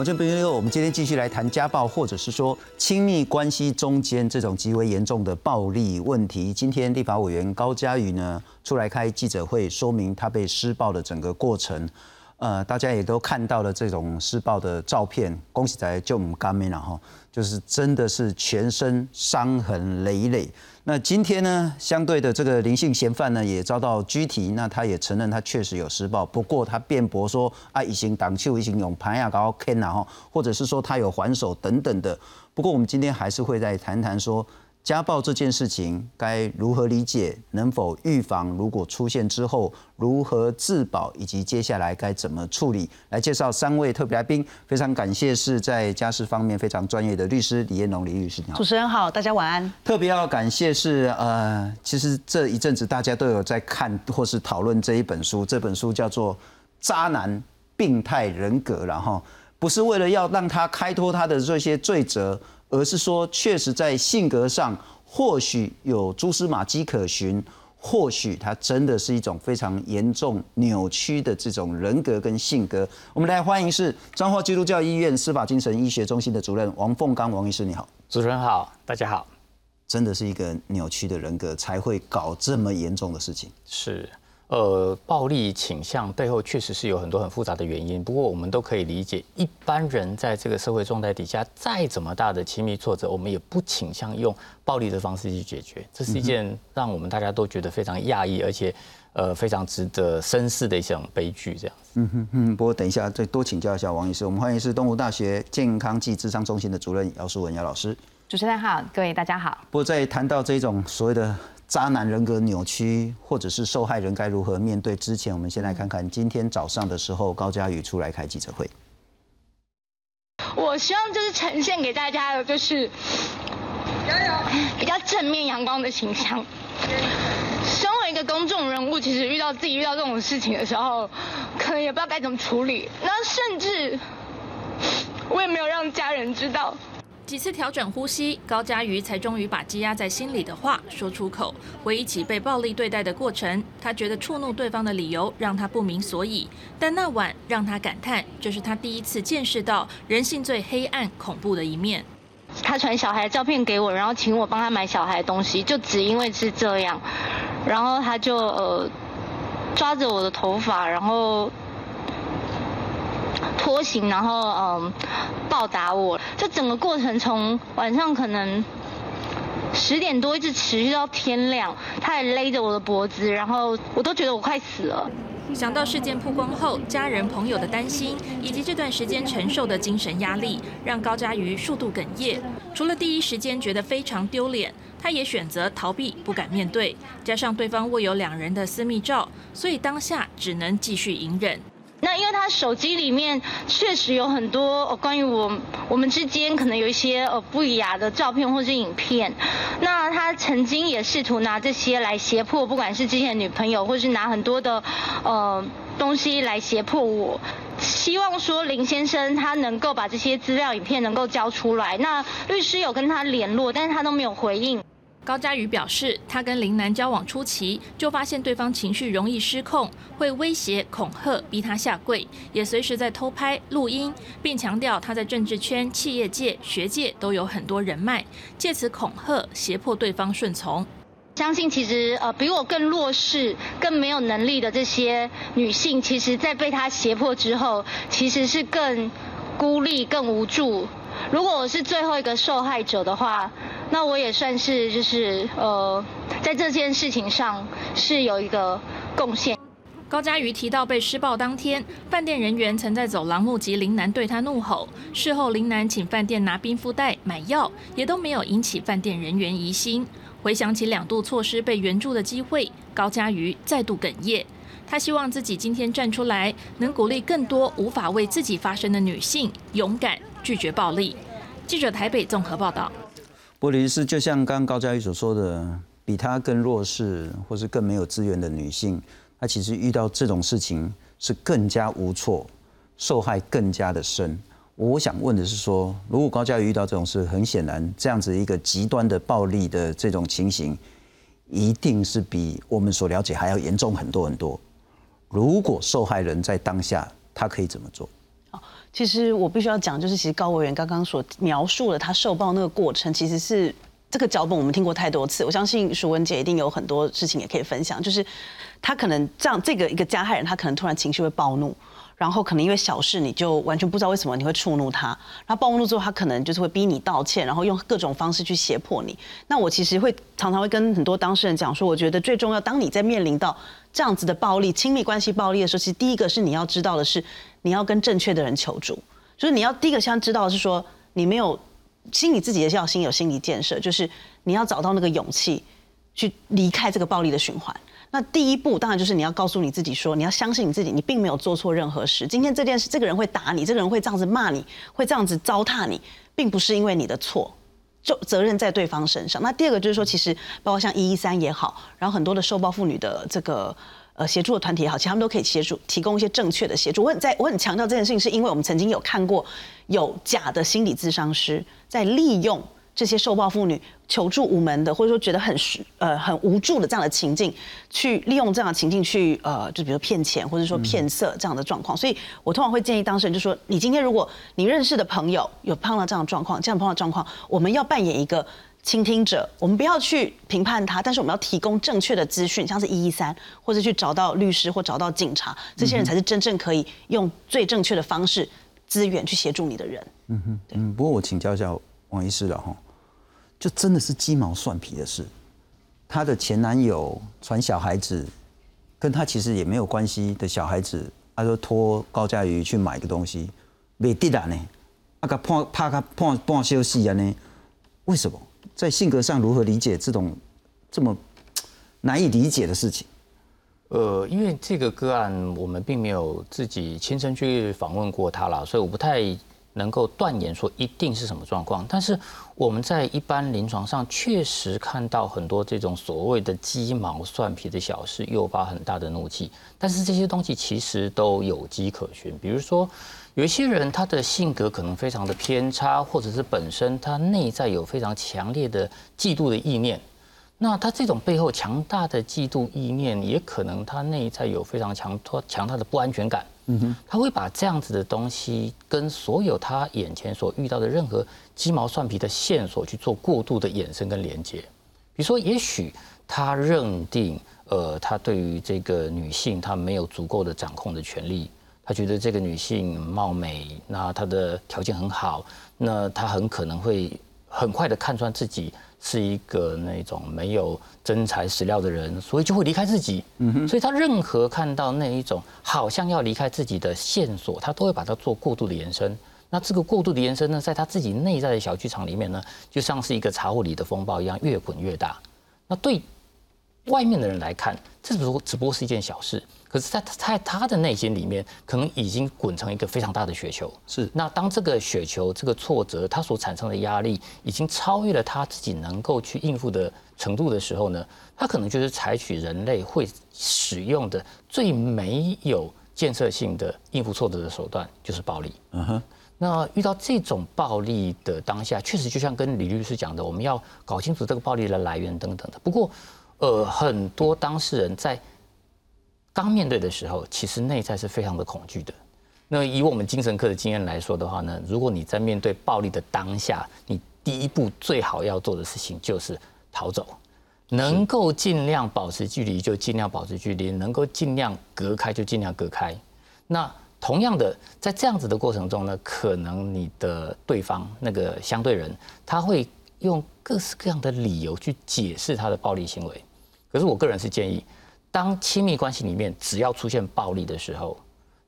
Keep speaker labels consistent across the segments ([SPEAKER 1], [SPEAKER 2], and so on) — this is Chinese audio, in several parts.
[SPEAKER 1] 我这边又，我们今天继续来谈家暴，或者是说亲密关系中间这种极为严重的暴力问题。今天立法委员高嘉瑜呢出来开记者会，说明他被施暴的整个过程。呃，大家也都看到了这种施暴的照片，恭喜在就我们干妹了哈，就是真的是全身伤痕累累。那今天呢，相对的这个林姓嫌犯呢也遭到拘提，那他也承认他确实有施暴，不过他辩驳说啊，已经挡球，已经用盘牙膏 K 然后，或者是说他有还手等等的。不过我们今天还是会再谈谈说。家暴这件事情该如何理解？能否预防？如果出现之后如何自保？以及接下来该怎么处理？来介绍三位特别来宾，非常感谢是在家事方面非常专业的律师李彦龙李律师，你好。
[SPEAKER 2] 主持人好，大家晚安。
[SPEAKER 1] 特别要感谢是呃，其实这一阵子大家都有在看或是讨论这一本书，这本书叫做《渣男病态人格》，然后不是为了要让他开脱他的这些罪责。而是说，确实在性格上或许有蛛丝马迹可循，或许他真的是一种非常严重扭曲的这种人格跟性格。我们来欢迎是彰化基督教医院司法精神医学中心的主任王凤刚王医师，你好，
[SPEAKER 3] 主持人好，大家好。
[SPEAKER 1] 真的是一个扭曲的人格才会搞这么严重的事情，
[SPEAKER 3] 是。呃，暴力倾向背后确实是有很多很复杂的原因。不过我们都可以理解，一般人在这个社会状态底下，再怎么大的亲密挫折，我们也不倾向用暴力的方式去解决。这是一件让我们大家都觉得非常讶异，而且呃非常值得深思的一种悲剧。这样子。嗯
[SPEAKER 1] 哼哼。不过等一下再多请教一下王医师。我们欢迎是东吴大学健康暨智商中心的主任姚淑文姚老师。
[SPEAKER 2] 主持人好，各位大家好。
[SPEAKER 1] 不过在谈到这种所谓的。渣男人格扭曲，或者是受害人该如何面对？之前我们先来看看今天早上的时候，高嘉宇出来开记者会。
[SPEAKER 4] 我希望就是呈现给大家的，就是比较正面阳光的形象。身为一个公众人物，其实遇到自己遇到这种事情的时候，可能也不知道该怎么处理。那甚至我也没有让家人知道。
[SPEAKER 5] 几次调整呼吸，高嘉瑜才终于把积压在心里的话说出口。回忆起被暴力对待的过程，他觉得触怒对方的理由让他不明所以。但那晚让他感叹，这是他第一次见识到人性最黑暗、恐怖的一面。
[SPEAKER 4] 他传小孩照片给我，然后请我帮他买小孩东西，就只因为是这样。然后他就呃抓着我的头发，然后。拖行，然后嗯，暴打我。这整个过程从晚上可能十点多一直持续到天亮，他还勒着我的脖子，然后我都觉得我快死了。
[SPEAKER 5] 想到事件曝光后，家人朋友的担心，以及这段时间承受的精神压力，让高嘉瑜数度哽咽。除了第一时间觉得非常丢脸，他也选择逃避，不敢面对。加上对方握有两人的私密照，所以当下只能继续隐忍。
[SPEAKER 4] 那因为他手机里面确实有很多关于我我们之间可能有一些呃不雅的照片或是影片，那他曾经也试图拿这些来胁迫，不管是之前的女朋友，或是拿很多的呃东西来胁迫我，希望说林先生他能够把这些资料影片能够交出来。那律师有跟他联络，但是他都没有回应。
[SPEAKER 5] 高嘉瑜表示，他跟林楠交往初期就发现对方情绪容易失控，会威胁、恐吓、逼他下跪，也随时在偷拍、录音，并强调他在政治圈、企业界、学界都有很多人脉，借此恐吓、胁迫对方顺从。
[SPEAKER 4] 相信其实呃比我更弱势、更没有能力的这些女性，其实在被他胁迫之后，其实是更孤立、更无助。如果我是最后一个受害者的话，那我也算是就是呃，在这件事情上是有一个贡献。
[SPEAKER 5] 高嘉瑜提到，被施暴当天，饭店人员曾在走廊目击林楠对他怒吼。事后，林楠请饭店拿冰敷袋、买药，也都没有引起饭店人员疑心。回想起两度错失被援助的机会，高嘉瑜再度哽咽。他希望自己今天站出来，能鼓励更多无法为自己发声的女性勇敢拒绝暴力。记者台北综合报道。
[SPEAKER 1] 玻璃是就像刚刚高嘉瑜所说的，比她更弱势或是更没有资源的女性，她其实遇到这种事情是更加无措，受害更加的深。我想问的是说，如果高嘉瑜遇到这种事，很显然这样子一个极端的暴力的这种情形，一定是比我们所了解还要严重很多很多。如果受害人在当下，他可以怎么做？
[SPEAKER 2] 其实我必须要讲，就是其实高委员刚刚所描述的他受报那个过程，其实是这个脚本我们听过太多次。我相信淑文姐一定有很多事情也可以分享，就是他可能这样这个一个加害人，他可能突然情绪会暴怒。然后可能因为小事你就完全不知道为什么你会触怒他，然后暴怒之后他可能就是会逼你道歉，然后用各种方式去胁迫你。那我其实会常常会跟很多当事人讲说，我觉得最重要，当你在面临到这样子的暴力、亲密关系暴力的时候，其实第一个是你要知道的是，你要跟正确的人求助，就是你要第一个先知道的是说，你没有心理自己也是要心有心理建设，就是你要找到那个勇气去离开这个暴力的循环。那第一步当然就是你要告诉你自己说，你要相信你自己，你并没有做错任何事。今天这件事，这个人会打你，这个人会这样子骂你，会这样子糟蹋你，并不是因为你的错，就责任在对方身上。那第二个就是说，其实包括像一一三也好，然后很多的受暴妇女的这个呃协助的团体也好，其实他们都可以协助提供一些正确的协助。我很在我很强调这件事情，是因为我们曾经有看过有假的心理咨商师在利用。这些受暴妇女求助无门的，或者说觉得很呃很无助的这样的情境，去利用这样的情境去呃，就比如骗钱或者说骗色这样的状况。所以我通常会建议当事人，就说你今天如果你认识的朋友有碰到这样的状况，这样碰到状况，我们要扮演一个倾听者，我们不要去评判他，但是我们要提供正确的资讯，像是一一三，或者去找到律师或找到警察，这些人才是真正可以用最正确的方式资源去协助你的人。
[SPEAKER 1] 嗯哼，嗯，不过我请教一下王医师了哈。就真的是鸡毛蒜皮的事，她的前男友传小孩子，跟她其实也没有关系的小孩子，他说托高佳瑜去买个东西，没得啦呢，啊个怕怕他半半休息啊呢？为什么？在性格上如何理解这种这么难以理解的事情？
[SPEAKER 3] 呃，因为这个个案我们并没有自己亲身去访问过他啦，所以我不太。能够断言说一定是什么状况，但是我们在一般临床上确实看到很多这种所谓的鸡毛蒜皮的小事诱发很大的怒气，但是这些东西其实都有迹可循。比如说，有一些人他的性格可能非常的偏差，或者是本身他内在有非常强烈的嫉妒的意念。那他这种背后强大的嫉妒意念，也可能他内在有非常强托强大的不安全感。嗯哼，他会把这样子的东西跟所有他眼前所遇到的任何鸡毛蒜皮的线索去做过度的衍生跟连接。比如说，也许他认定，呃，他对于这个女性他没有足够的掌控的权利，他觉得这个女性貌美，那她的条件很好，那他很可能会很快的看穿自己。是一个那种没有真材实料的人，所以就会离开自己。嗯哼，所以他任何看到那一种好像要离开自己的线索，他都会把它做过度的延伸。那这个过度的延伸呢，在他自己内在的小剧场里面呢，就像是一个茶壶里的风暴一样，越滚越大。那对外面的人来看，这只不过只不过是一件小事。可是，在在他的内心里面，可能已经滚成一个非常大的雪球。
[SPEAKER 1] 是。
[SPEAKER 3] 那当这个雪球、这个挫折，它所产生的压力，已经超越了他自己能够去应付的程度的时候呢，他可能就是采取人类会使用的最没有建设性的应付挫折的手段，就是暴力。嗯哼。那遇到这种暴力的当下，确实就像跟李律师讲的，我们要搞清楚这个暴力的来源等等的。不过，呃，很多当事人在。当面对的时候，其实内在是非常的恐惧的。那以我们精神科的经验来说的话呢，如果你在面对暴力的当下，你第一步最好要做的事情就是逃走，能够尽量保持距离就尽量保持距离，能够尽量隔开就尽量隔开。那同样的，在这样子的过程中呢，可能你的对方那个相对人，他会用各式各样的理由去解释他的暴力行为。可是我个人是建议。当亲密关系里面只要出现暴力的时候，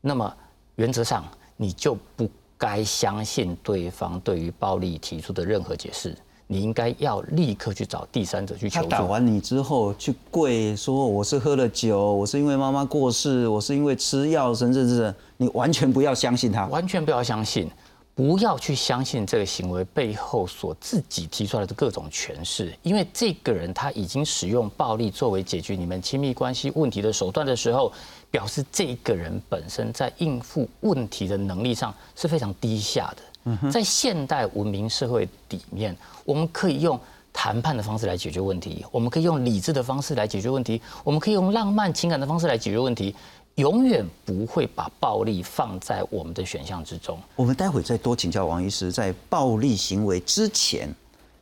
[SPEAKER 3] 那么原则上你就不该相信对方对于暴力提出的任何解释，你应该要立刻去找第三者去求助。
[SPEAKER 1] 他打完你之后去跪说我是喝了酒，我是因为妈妈过世，我是因为吃药，甚至是你完全不要相信他，
[SPEAKER 3] 完全不要相信。不要去相信这个行为背后所自己提出来的各种诠释，因为这个人他已经使用暴力作为解决你们亲密关系问题的手段的时候，表示这个人本身在应付问题的能力上是非常低下的。在现代文明社会里面，我们可以用谈判的方式来解决问题，我们可以用理智的方式来解决问题，我们可以用浪漫情感的方式来解决问题。永远不会把暴力放在我们的选项之中。
[SPEAKER 1] 我们待会再多请教王医师，在暴力行为之前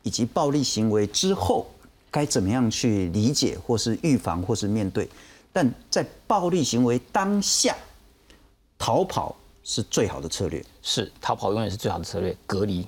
[SPEAKER 1] 以及暴力行为之后，该怎么样去理解，或是预防，或是面对？但在暴力行为当下，逃跑是最好的策略。
[SPEAKER 3] 是逃跑永远是最好的策略，隔离。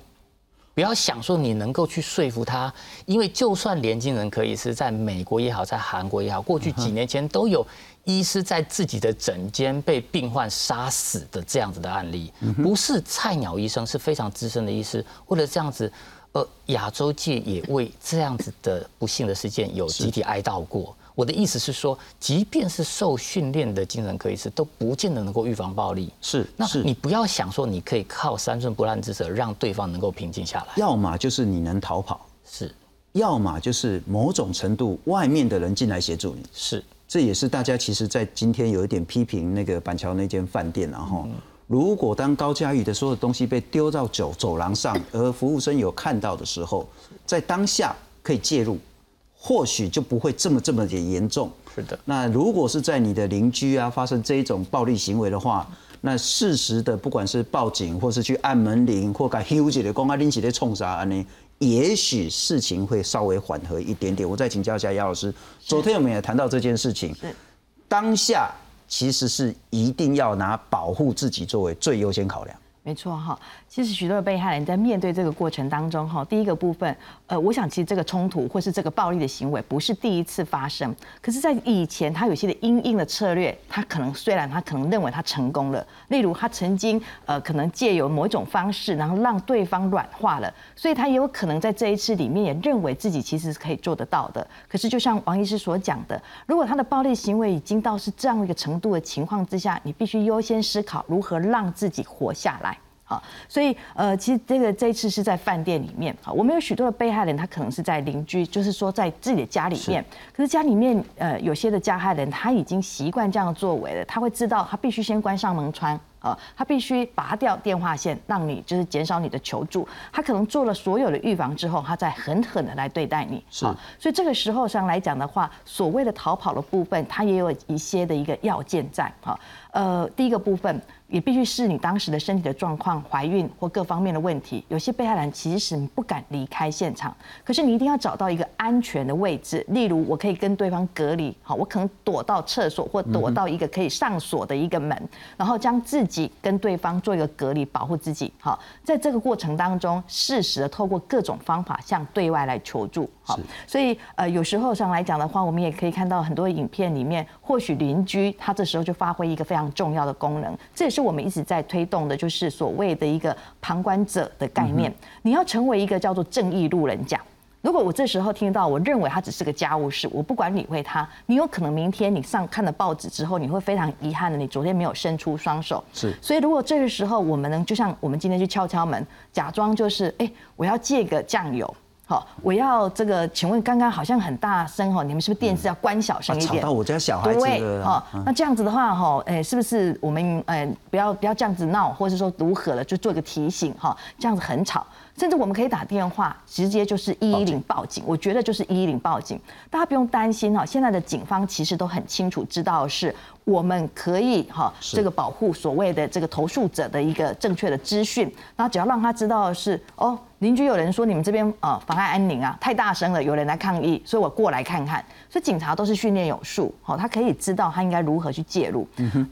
[SPEAKER 3] 不要想说你能够去说服他，因为就算年轻人可以是在美国也好，在韩国也好，过去几年前都有医师在自己的诊间被病患杀死的这样子的案例，不是菜鸟医生，是非常资深的医师，为了这样子，呃，亚洲界也为这样子的不幸的事件有集体哀悼过。我的意思是说，即便是受训练的精神科医师，都不见得能够预防暴力。
[SPEAKER 1] 是，
[SPEAKER 3] 那
[SPEAKER 1] 是
[SPEAKER 3] 你不要想说你可以靠三寸不烂之舌让对方能够平静下来。
[SPEAKER 1] 要么就是你能逃跑，
[SPEAKER 3] 是
[SPEAKER 1] 要么就是某种程度外面的人进来协助你。
[SPEAKER 3] 是，
[SPEAKER 1] 这也是大家其实，在今天有一点批评那个板桥那间饭店，然后，如果当高佳宇的所有东西被丢到走走廊上，而服务生有看到的时候，在当下可以介入，或许就不会这么这么的严重。
[SPEAKER 3] 是的。
[SPEAKER 1] 那如果是在你的邻居啊发生这一种暴力行为的话，那适时的不管是报警，或是去按门铃，或改 h u g 的公安拎起的冲啥呢，也许事情会稍微缓和一点点。我再请教一下姚老师，昨天我们也谈到这件事情，当下其实是一定要拿保护自己作为最优先考量。
[SPEAKER 6] 没错哈，其实许多的被害人在面对这个过程当中哈，第一个部分，呃，我想其实这个冲突或是这个暴力的行为不是第一次发生，可是，在以前他有些的阴影的策略，他可能虽然他可能认为他成功了，例如他曾经呃可能借由某一种方式，然后让对方软化了，所以他也有可能在这一次里面也认为自己其实是可以做得到的。可是就像王医师所讲的，如果他的暴力行为已经到是这样一个程度的情况之下，你必须优先思考如何让自己活下来。好，所以呃，其实这个这一次是在饭店里面，好，我们有许多的被害人，他可能是在邻居，就是说在自己的家里面，可是家里面呃有些的加害人他已经习惯这样的作为了，他会知道他必须先关上门窗。呃，他必须拔掉电话线，让你就是减少你的求助。他可能做了所有的预防之后，他再狠狠的来对待你。
[SPEAKER 1] 是，
[SPEAKER 6] 所以这个时候上来讲的话，所谓的逃跑的部分，它也有一些的一个要件在。哈，呃，第一个部分也必须是你当时的身体的状况、怀孕或各方面的问题。有些被害人其实不敢离开现场，可是你一定要找到一个安全的位置，例如我可以跟对方隔离。好，我可能躲到厕所或躲到一个可以上锁的一个门，然后将自己。跟对方做一个隔离，保护自己。好，在这个过程当中，适时的透过各种方法向对外来求助。好，所以呃，有时候上来讲的话，我们也可以看到很多影片里面，或许邻居他这时候就发挥一个非常重要的功能。这也是我们一直在推动的，就是所谓的一个旁观者的概念。你要成为一个叫做正义路人甲。如果我这时候听到，我认为他只是个家务事，我不管理会他，你有可能明天你上看了报纸之后，你会非常遗憾的，你昨天没有伸出双手。
[SPEAKER 1] 是，
[SPEAKER 6] 所以如果这个时候我们能，就像我们今天去敲敲门，假装就是，哎，我要借个酱油，好，我要这个，请问刚刚好像很大声哈，你们是不是电视要关小声一点？
[SPEAKER 1] 吵到我家小孩子了。
[SPEAKER 6] 哈，那这样子的话，哈，哎，是不是我们，哎，不要不要这样子闹，或者说如何了，就做一个提醒，哈，这样子很吵。甚至我们可以打电话，直接就是一一零报警。我觉得就是一一零报警，大家不用担心哈。现在的警方其实都很清楚，知道是我们可以哈这个保护所谓的这个投诉者的一个正确的资讯。然后只要让他知道的是哦，邻居有人说你们这边呃妨碍安宁啊，太大声了，有人来抗议，所以我过来看看。所以警察都是训练有素，好，他可以知道他应该如何去介入。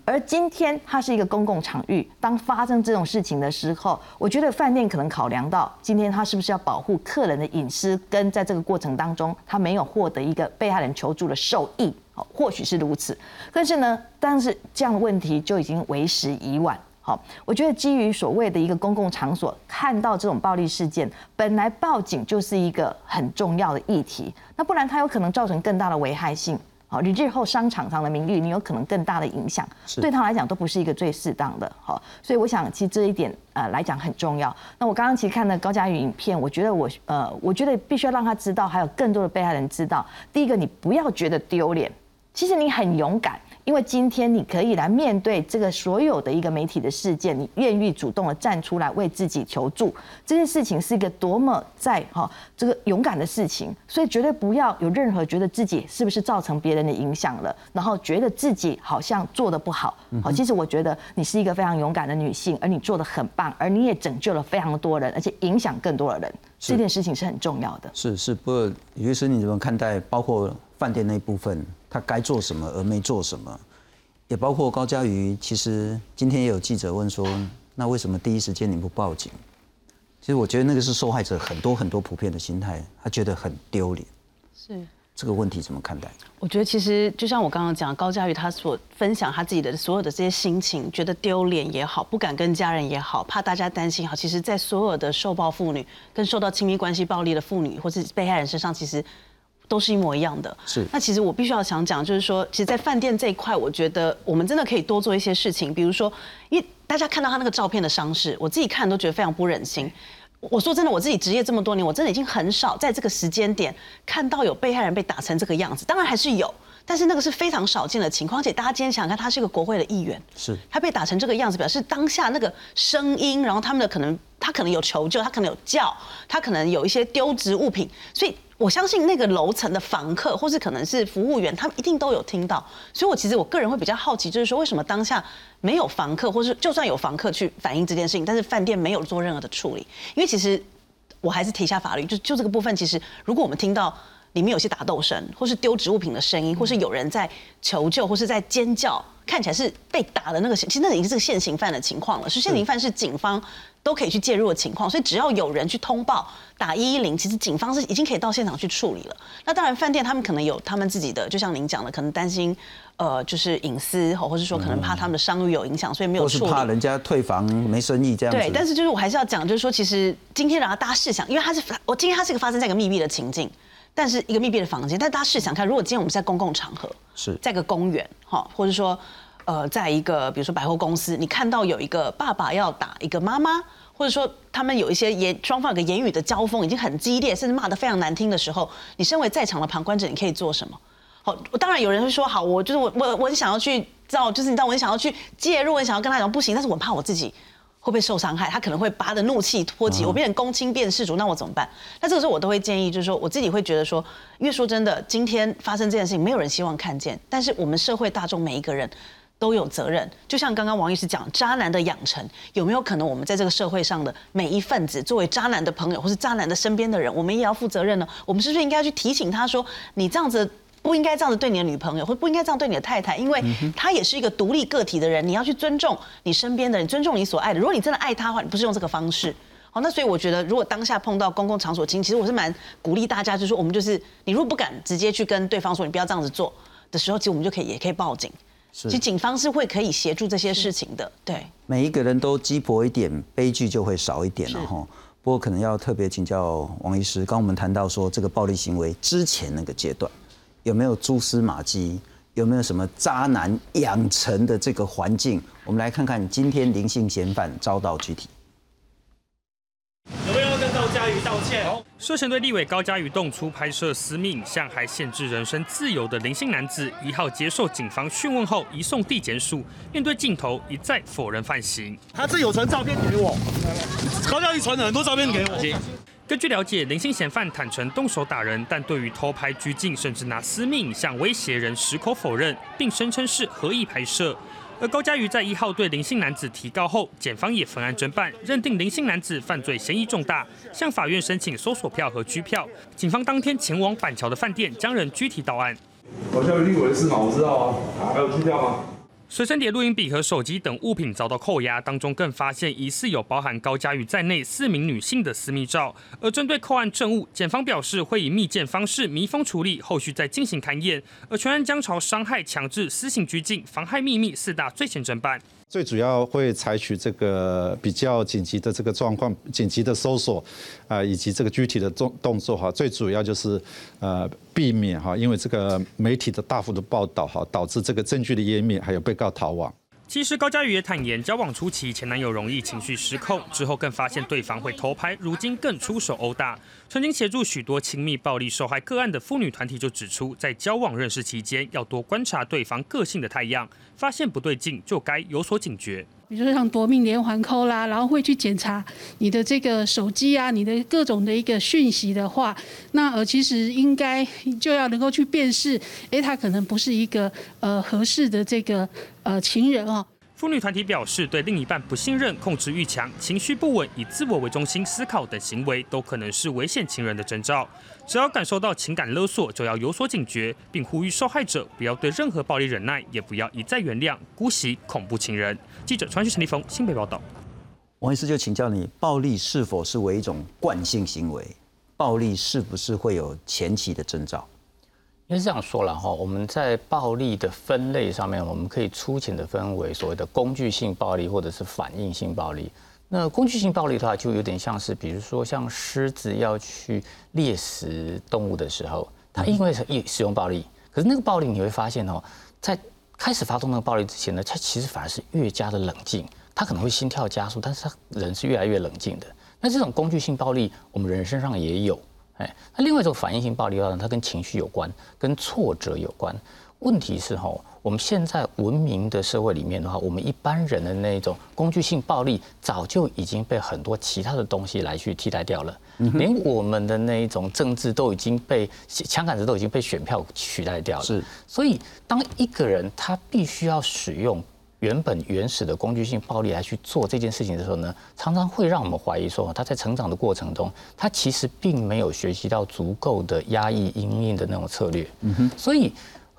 [SPEAKER 6] 而今天它是一个公共场域，当发生这种事情的时候，我觉得饭店可能考量到今天他是不是要保护客人的隐私，跟在这个过程当中他没有获得一个被害人求助的受益，好，或许是如此。但是呢，但是这样的问题就已经为时已晚。好，我觉得基于所谓的一个公共场所看到这种暴力事件，本来报警就是一个很重要的议题，那不然它有可能造成更大的危害性。好，你日后商场上的名誉，你有可能更大的影响，对他来讲都不是一个最适当的。好，所以我想其实这一点呃来讲很重要。那我刚刚其实看了高佳宇影片，我觉得我呃我觉得必须要让他知道，还有更多的被害人知道。第一个，你不要觉得丢脸，其实你很勇敢。因为今天你可以来面对这个所有的一个媒体的事件，你愿意主动的站出来为自己求助，这件事情是一个多么在哈这个勇敢的事情，所以绝对不要有任何觉得自己是不是造成别人的影响了，然后觉得自己好像做的不好。好，其实我觉得你是一个非常勇敢的女性，而你做的很棒，而你也拯救了非常多人，而且影响更多的人，这件事情是很重要的。
[SPEAKER 1] 是是，不过李律师你怎么看待？包括饭店那部分，他该做什么而没做什么，也包括高嘉瑜。其实今天也有记者问说，那为什么第一时间你不报警？其实我觉得那个是受害者很多很多普遍的心态，他觉得很丢脸。
[SPEAKER 2] 是。
[SPEAKER 1] 这个问题怎么看待？
[SPEAKER 2] 我觉得其实就像我刚刚讲，高佳瑜他所分享他自己的所有的这些心情，觉得丢脸也好，不敢跟家人也好，怕大家担心好，其实，在所有的受暴妇女跟受到亲密关系暴力的妇女或是被害人身上，其实都是一模一样的。
[SPEAKER 1] 是。
[SPEAKER 2] 那其实我必须要想讲，就是说，其实，在饭店这一块，我觉得我们真的可以多做一些事情，比如说，因为大家看到他那个照片的伤势，我自己看都觉得非常不忍心。我说真的，我自己职业这么多年，我真的已经很少在这个时间点看到有被害人被打成这个样子。当然还是有，但是那个是非常少见的情况。而且大家今天想看，他是一个国会的议员，
[SPEAKER 1] 是
[SPEAKER 2] 他被打成这个样子，表示当下那个声音，然后他们的可能，他可能有求救，他可能有叫，他可能有一些丢掷物品，所以。我相信那个楼层的房客，或是可能是服务员，他们一定都有听到。所以，我其实我个人会比较好奇，就是说，为什么当下没有房客，或是就算有房客去反映这件事情，但是饭店没有做任何的处理？因为其实我还是提一下法律，就就这个部分，其实如果我们听到里面有些打斗声，或是丢植物品的声音，或是有人在求救，或是在尖叫，看起来是被打的那个，其实那已经是个现行犯的情况了。是现行犯是警方。都可以去介入的情况，所以只要有人去通报打一一零，其实警方是已经可以到现场去处理了。那当然，饭店他们可能有他们自己的，就像您讲的，可能担心呃就是隐私，或或是说可能怕他们的商誉有影响，所以没有处理。
[SPEAKER 1] 是怕人家退房没生意这样子。
[SPEAKER 2] 对，但是就是我还是要讲，就是说其实今天让大家试想，因为它是我今天它是一个发生在一个密闭的情境，但是一个密闭的房间，但大家试想看，如果今天我们是在公共场合，
[SPEAKER 1] 是
[SPEAKER 2] 在一个公园哈，或者说呃在一个比如说百货公司，你看到有一个爸爸要打一个妈妈。或者说他们有一些言双方有个言语的交锋已经很激烈，甚至骂得非常难听的时候，你身为在场的旁观者，你可以做什么？好，当然有人会说，好，我就是我我我很想要去知道，就是你知道我很想要去介入，我想要跟他讲不行，但是我怕我自己会不会受伤害，他可能会把他的怒气托起，我变成公亲变世主，那我怎么办？那这个时候我都会建议，就是说我自己会觉得说，因为说真的，今天发生这件事情，没有人希望看见，但是我们社会大众每一个人。都有责任，就像刚刚王医师讲，渣男的养成有没有可能我们在这个社会上的每一份子，作为渣男的朋友或是渣男的身边的人，我们也要负责任呢？我们是不是应该去提醒他说，你这样子不应该这样子对你的女朋友，或不应该这样对你的太太，因为她也是一个独立个体的人，你要去尊重你身边的人，尊重你所爱的。如果你真的爱她的话，你不是用这个方式。好，那所以我觉得，如果当下碰到公共场所，其实我是蛮鼓励大家，就是说我们就是你如果不敢直接去跟对方说你不要这样子做的时候，其实我们就可以也可以报警。其实警方是会可以协助这些事情的，对。
[SPEAKER 1] 每一个人都鸡婆一点，悲剧就会少一点了哈。不过可能要特别请教王医师，刚我们谈到说这个暴力行为之前那个阶段，有没有蛛丝马迹？有没有什么渣男养成的这个环境？我们来看看今天林姓嫌犯遭到具体。
[SPEAKER 7] 涉嫌对立委高嘉瑜动粗拍摄私密影像，还限制人身自由的林姓男子，一号接受警方讯问后移送地检署，面对镜头一再否认犯行。
[SPEAKER 8] 他这有传照片给我，高嘉瑜传了很多照片给我。
[SPEAKER 7] 根据了解，林姓嫌犯坦诚动手打人，但对于偷拍拘禁，甚至拿私密影像威胁人，矢口否认，并声称是合意拍摄。而高嘉瑜在一号对林姓男子提告后，检方也分案侦办，认定林姓男子犯罪嫌疑重大，向法院申请搜索票和拘票。警方当天前往板桥的饭店，将人拘提到案。
[SPEAKER 9] 高嘉瑜立委是吗？我知道啊，还有拘票吗？
[SPEAKER 7] 随身碟、录音笔和手机等物品遭到扣押，当中更发现疑似有包含高嘉瑜在内四名女性的私密照。而针对扣案证物，检方表示会以密件方式密封处理，后续再进行勘验。而全案将朝伤害、强制、私刑拘禁、妨害秘密四大罪嫌侦办。
[SPEAKER 10] 最主要会采取这个比较紧急的这个状况，紧急的搜索啊，以及这个具体的动动作哈。最主要就是呃避免哈，因为这个媒体的大幅的报道哈，导致这个证据的湮灭，还有被告逃亡。
[SPEAKER 7] 其实高佳宇也坦言，交往初期前男友容易情绪失控，之后更发现对方会偷拍，如今更出手殴打。曾经协助许多亲密暴力受害个案的妇女团体就指出，在交往认识期间要多观察对方个性的太阳，发现不对劲就该有所警觉。
[SPEAKER 11] 比如说像夺命连环扣啦，然后会去检查你的这个手机啊，你的各种的一个讯息的话，那呃其实应该就要能够去辨识，哎，他可能不是一个呃合适的这个呃情人哦。
[SPEAKER 7] 妇女团体表示，对另一半不信任、控制欲强、情绪不稳、以自我为中心思考等行为，都可能是危险情人的征兆。只要感受到情感勒索，就要有所警觉，并呼吁受害者不要对任何暴力忍耐，也不要一再原谅、姑息恐怖情人。记者传讯陈立峰新北报道。
[SPEAKER 1] 王医师就请教你，暴力是否是为一种惯性行为？暴力是不是会有前期的征兆？
[SPEAKER 3] 应该这样说了哈，我们在暴力的分类上面，我们可以粗浅的分为所谓的工具性暴力或者是反应性暴力。那工具性暴力的话，就有点像是，比如说像狮子要去猎食动物的时候，它因为一使用暴力，可是那个暴力你会发现哦，在开始发动那个暴力之前呢，它其实反而是越加的冷静，它可能会心跳加速，但是它人是越来越冷静的。那这种工具性暴力，我们人身上也有。哎，那另外一种反应性暴力呢？它跟情绪有关，跟挫折有关。问题是哈，我们现在文明的社会里面的话，我们一般人的那种工具性暴力，早就已经被很多其他的东西来去替代掉了。连我们的那一种政治都已经被枪杆子都已经被选票取代掉了。
[SPEAKER 1] 是，
[SPEAKER 3] 所以当一个人他必须要使用。原本原始的工具性暴力来去做这件事情的时候呢，常常会让我们怀疑说，他在成长的过程中，他其实并没有学习到足够的压抑阴影的那种策略。嗯哼，所以。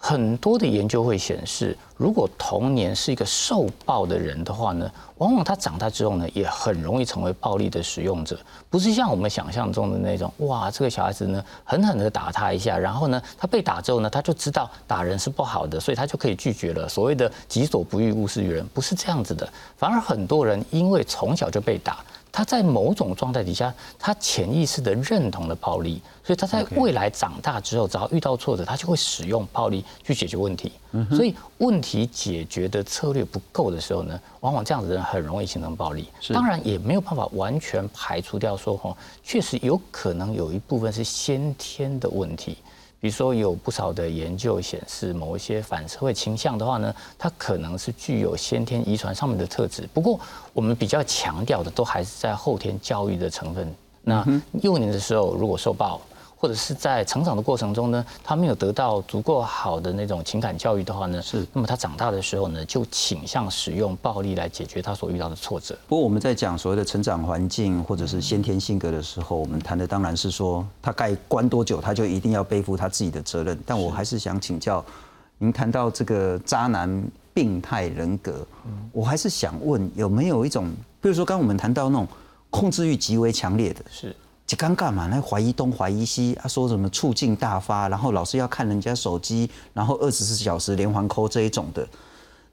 [SPEAKER 3] 很多的研究会显示，如果童年是一个受暴的人的话呢，往往他长大之后呢，也很容易成为暴力的使用者。不是像我们想象中的那种，哇，这个小孩子呢，狠狠的打他一下，然后呢，他被打之后呢，他就知道打人是不好的，所以他就可以拒绝了。所谓的“己所不欲，勿施于人”，不是这样子的。反而很多人因为从小就被打。他在某种状态底下，他潜意识的认同了暴力，所以他在未来长大之后，只要遇到挫折，他就会使用暴力去解决问题。所以问题解决的策略不够的时候呢，往往这样子的人很容易形成暴力。当然也没有办法完全排除掉说，哈，确实有可能有一部分是先天的问题。比如说，有不少的研究显示，某一些反社会倾向的话呢，它可能是具有先天遗传上面的特质。不过，我们比较强调的都还是在后天教育的成分。那幼年的时候，如果受暴。或者是在成长的过程中呢，他没有得到足够好的那种情感教育的话呢，
[SPEAKER 1] 是，
[SPEAKER 3] 那么他长大的时候呢，就倾向使用暴力来解决他所遇到的挫折。
[SPEAKER 1] 不过我们在讲所谓的成长环境或者是先天性格的时候，我们谈的当然是说他该关多久，他就一定要背负他自己的责任。但我还是想请教，您谈到这个渣男病态人格，我还是想问有没有一种，比如说刚我们谈到那种控制欲极为强烈的，
[SPEAKER 3] 是。
[SPEAKER 1] 就尴尬嘛，那怀疑东怀疑西，他说什么醋劲大发，然后老是要看人家手机，然后二十四小时连环扣这一种的，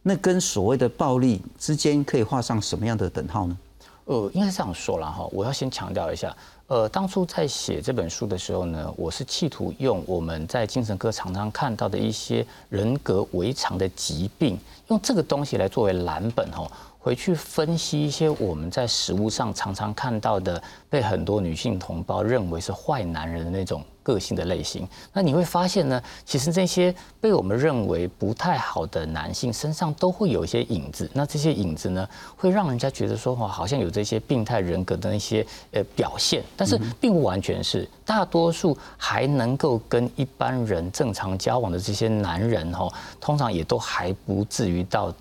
[SPEAKER 1] 那跟所谓的暴力之间可以画上什么样的等号呢？
[SPEAKER 3] 呃，应该这样说了哈，我要先强调一下，呃，当初在写这本书的时候呢，我是企图用我们在精神科常常看到的一些人格违常的疾病，用这个东西来作为蓝本哈。回去分析一些我们在食物上常常看到的，被很多女性同胞认为是坏男人的那种个性的类型。那你会发现呢，其实这些被我们认为不太好的男性身上都会有一些影子。那这些影子呢，会让人家觉得说，哇好像有这些病态人格的那些呃表现，但是并不完全是。大多数还能够跟一般人正常交往的这些男人，哈，通常也都还不至于到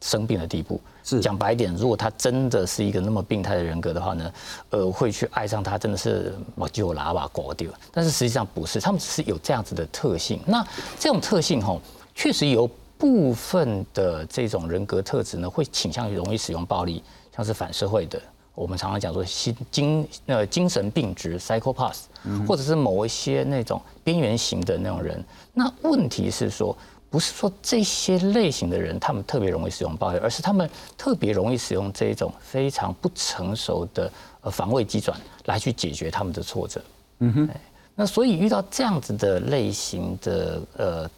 [SPEAKER 3] 生病的地步。讲白一点，如果他真的是一个那么病态的人格的话呢，呃，会去爱上他，真的是我就拉把狗丢。但是实际上不是，他们只是有这样子的特性。那这种特性吼，确实有部分的这种人格特质呢，会倾向于容易使用暴力，像是反社会的，我们常常讲说心精呃精神病质 （psychopath），或者是某一些那种边缘型的那种人。那问题是说。不是说这些类型的人他们特别容易使用暴力，而是他们特别容易使用这一种非常不成熟的呃防卫机转来去解决他们的挫折。嗯哼，那所以遇到这样子的类型的呃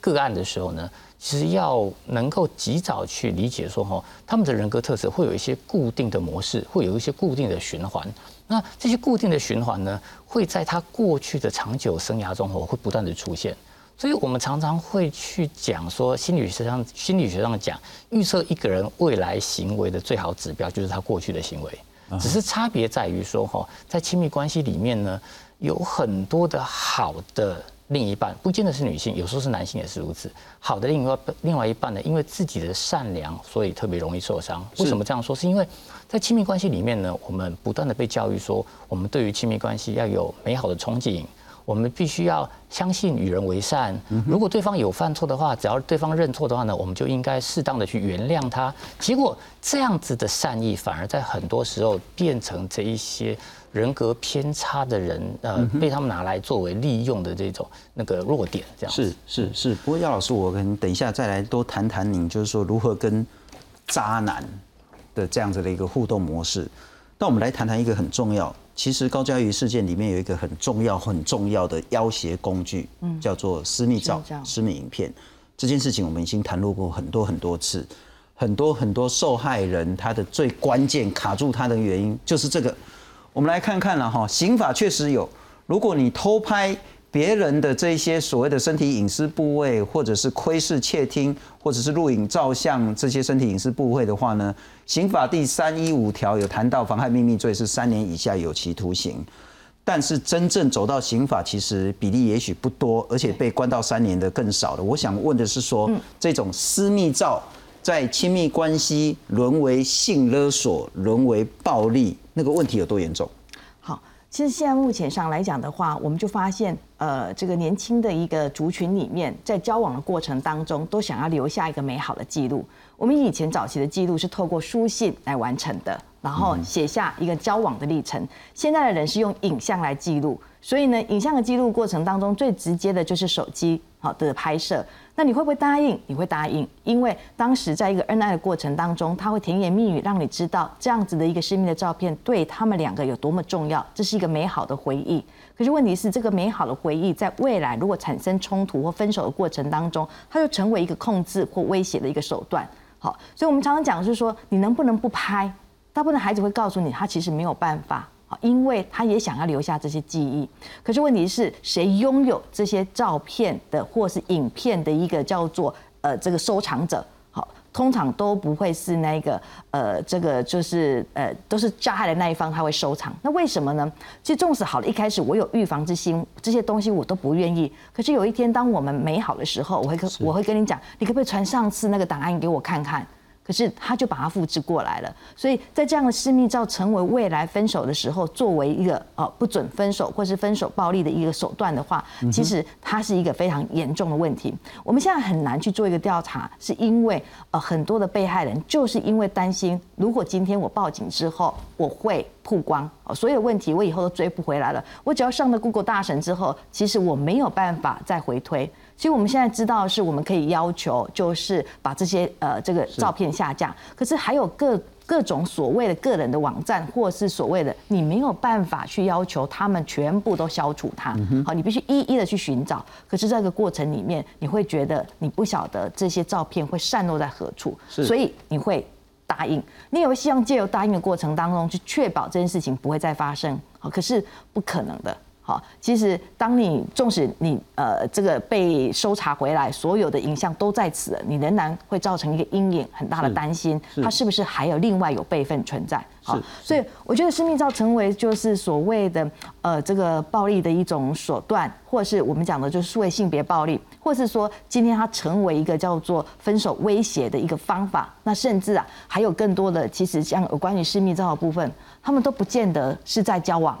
[SPEAKER 3] 个案的时候呢，其实要能够及早去理解说哈，他们的人格特质会有一些固定的模式，会有一些固定的循环。那这些固定的循环呢，会在他过去的长久生涯中哦，会不断的出现。所以我们常常会去讲说，心理学上心理学上讲，预测一个人未来行为的最好指标就是他过去的行为。只是差别在于说哈，在亲密关系里面呢，有很多的好的。另一半不见得是女性，有时候是男性也是如此。好的，另外另外一半呢，因为自己的善良，所以特别容易受伤。为什么这样说？是因为在亲密关系里面呢，我们不断的被教育说，我们对于亲密关系要有美好的憧憬，我们必须要相信与人为善。如果对方有犯错的话，只要对方认错的话呢，我们就应该适当的去原谅他。结果这样子的善意，反而在很多时候变成这一些。人格偏差的人，呃，被他们拿来作为利用的这种那个弱点，这样
[SPEAKER 1] 是是是。不过姚老师，我跟等一下再来多谈谈您，就是说如何跟渣男的这样子的一个互动模式。那我们来谈谈一个很重要，其实高嘉瑜事件里面有一个很重要很重要的要挟工具，嗯，叫做私密照、私密影片。这件事情我们已经谈论过很多很多次，很多很多受害人他的最关键卡住他的原因就是这个。我们来看看了哈，刑法确实有，如果你偷拍别人的这些所谓的身体隐私部位，或者是窥视、窃听，或者是录影、照相这些身体隐私部位的话呢，刑法第三一五条有谈到妨害秘密罪是三年以下有期徒刑，但是真正走到刑法，其实比例也许不多，而且被关到三年的更少了。我想问的是说，这种私密照在亲密关系沦为性勒索、沦为暴力。那个问题有多严重？
[SPEAKER 6] 好，其实现在目前上来讲的话，我们就发现，呃，这个年轻的一个族群里面，在交往的过程当中，都想要留下一个美好的记录。我们以前早期的记录是透过书信来完成的，然后写下一个交往的历程。现在的人是用影像来记录，所以呢，影像的记录过程当中，最直接的就是手机好的拍摄。那你会不会答应？你会答应，因为当时在一个恩爱的过程当中，他会甜言蜜语让你知道这样子的一个私密的照片对他们两个有多么重要，这是一个美好的回忆。可是问题是，这个美好的回忆在未来如果产生冲突或分手的过程当中，它就成为一个控制或威胁的一个手段。好，所以我们常常讲是说，你能不能不拍？大部分孩子会告诉你，他其实没有办法。因为他也想要留下这些记忆，可是问题是谁拥有这些照片的或是影片的一个叫做呃这个收藏者？好，通常都不会是那个呃这个就是呃都是加害的那一方他会收藏。那为什么呢？其实纵使好了，一开始我有预防之心，这些东西我都不愿意。可是有一天当我们美好的时候，我会跟我会跟你讲，你可不可以传上次那个档案给我看看？可是他就把它复制过来了，所以在这样的私密照成为未来分手的时候，作为一个呃不准分手或是分手暴力的一个手段的话，其实它是一个非常严重的问题。我们现在很难去做一个调查，是因为呃很多的被害人就是因为担心，如果今天我报警之后，我会曝光，所有问题我以后都追不回来了。我只要上了 Google 大神之后，其实我没有办法再回推。所以我们现在知道是我们可以要求，就是把这些呃这个照片下架。可是还有各各种所谓的个人的网站，或是所谓的你没有办法去要求他们全部都消除它。好，你必须一一的去寻找。可是这个过程里面，你会觉得你不晓得这些照片会散落在何处，所以你会答应。你也会希望借由答应的过程当中，去确保这件事情不会再发生。好，可是不可能的。好，其实当你纵使你呃这个被搜查回来，所有的影像都在此，你仍然会造成一个阴影，很大的担心，它是不是还有另外有备份存在？好，所以我觉得私密照成为就是所谓的呃这个暴力的一种手段，或者是我们讲的就是数位性别暴力，或是说今天它成为一个叫做分手威胁的一个方法，那甚至啊还有更多的其实像有关于私密照的部分，他们都不见得是在交往。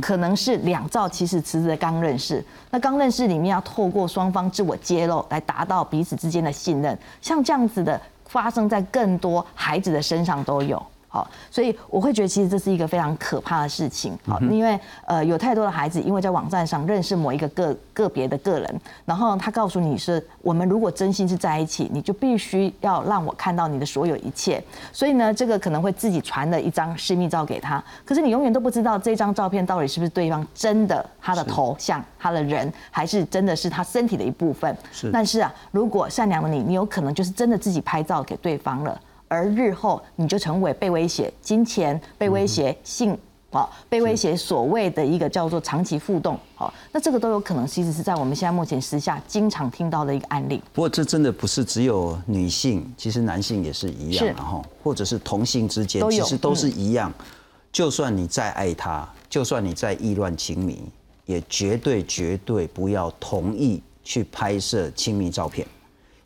[SPEAKER 6] 可能是两兆其实辞职的刚认识，那刚认识里面要透过双方自我揭露来达到彼此之间的信任，像这样子的发生在更多孩子的身上都有。好，所以我会觉得其实这是一个非常可怕的事情。好，因为呃有太多的孩子因为在网站上认识某一个个个别的个人，然后他告诉你是我们如果真心是在一起，你就必须要让我看到你的所有一切。所以呢，这个可能会自己传了一张私密照给他，可是你永远都不知道这张照片到底是不是对方真的他的头像他的人，还是真的是他身体的一部分。
[SPEAKER 1] 是，
[SPEAKER 6] 但是啊，如果善良的你，你有可能就是真的自己拍照给对方了。而日后你就成为被威胁金钱、被威胁性啊、被威胁所谓的一个叫做长期互动，好，那这个都有可能其实是在我们现在目前时下经常听到的一个案例。
[SPEAKER 1] 不过这真的不是只有女性，其实男性也是一样，然后或者是同性之间，其实都是一样。就算你再爱他，就算你再意乱情迷，也绝对绝对不要同意去拍摄亲密照片。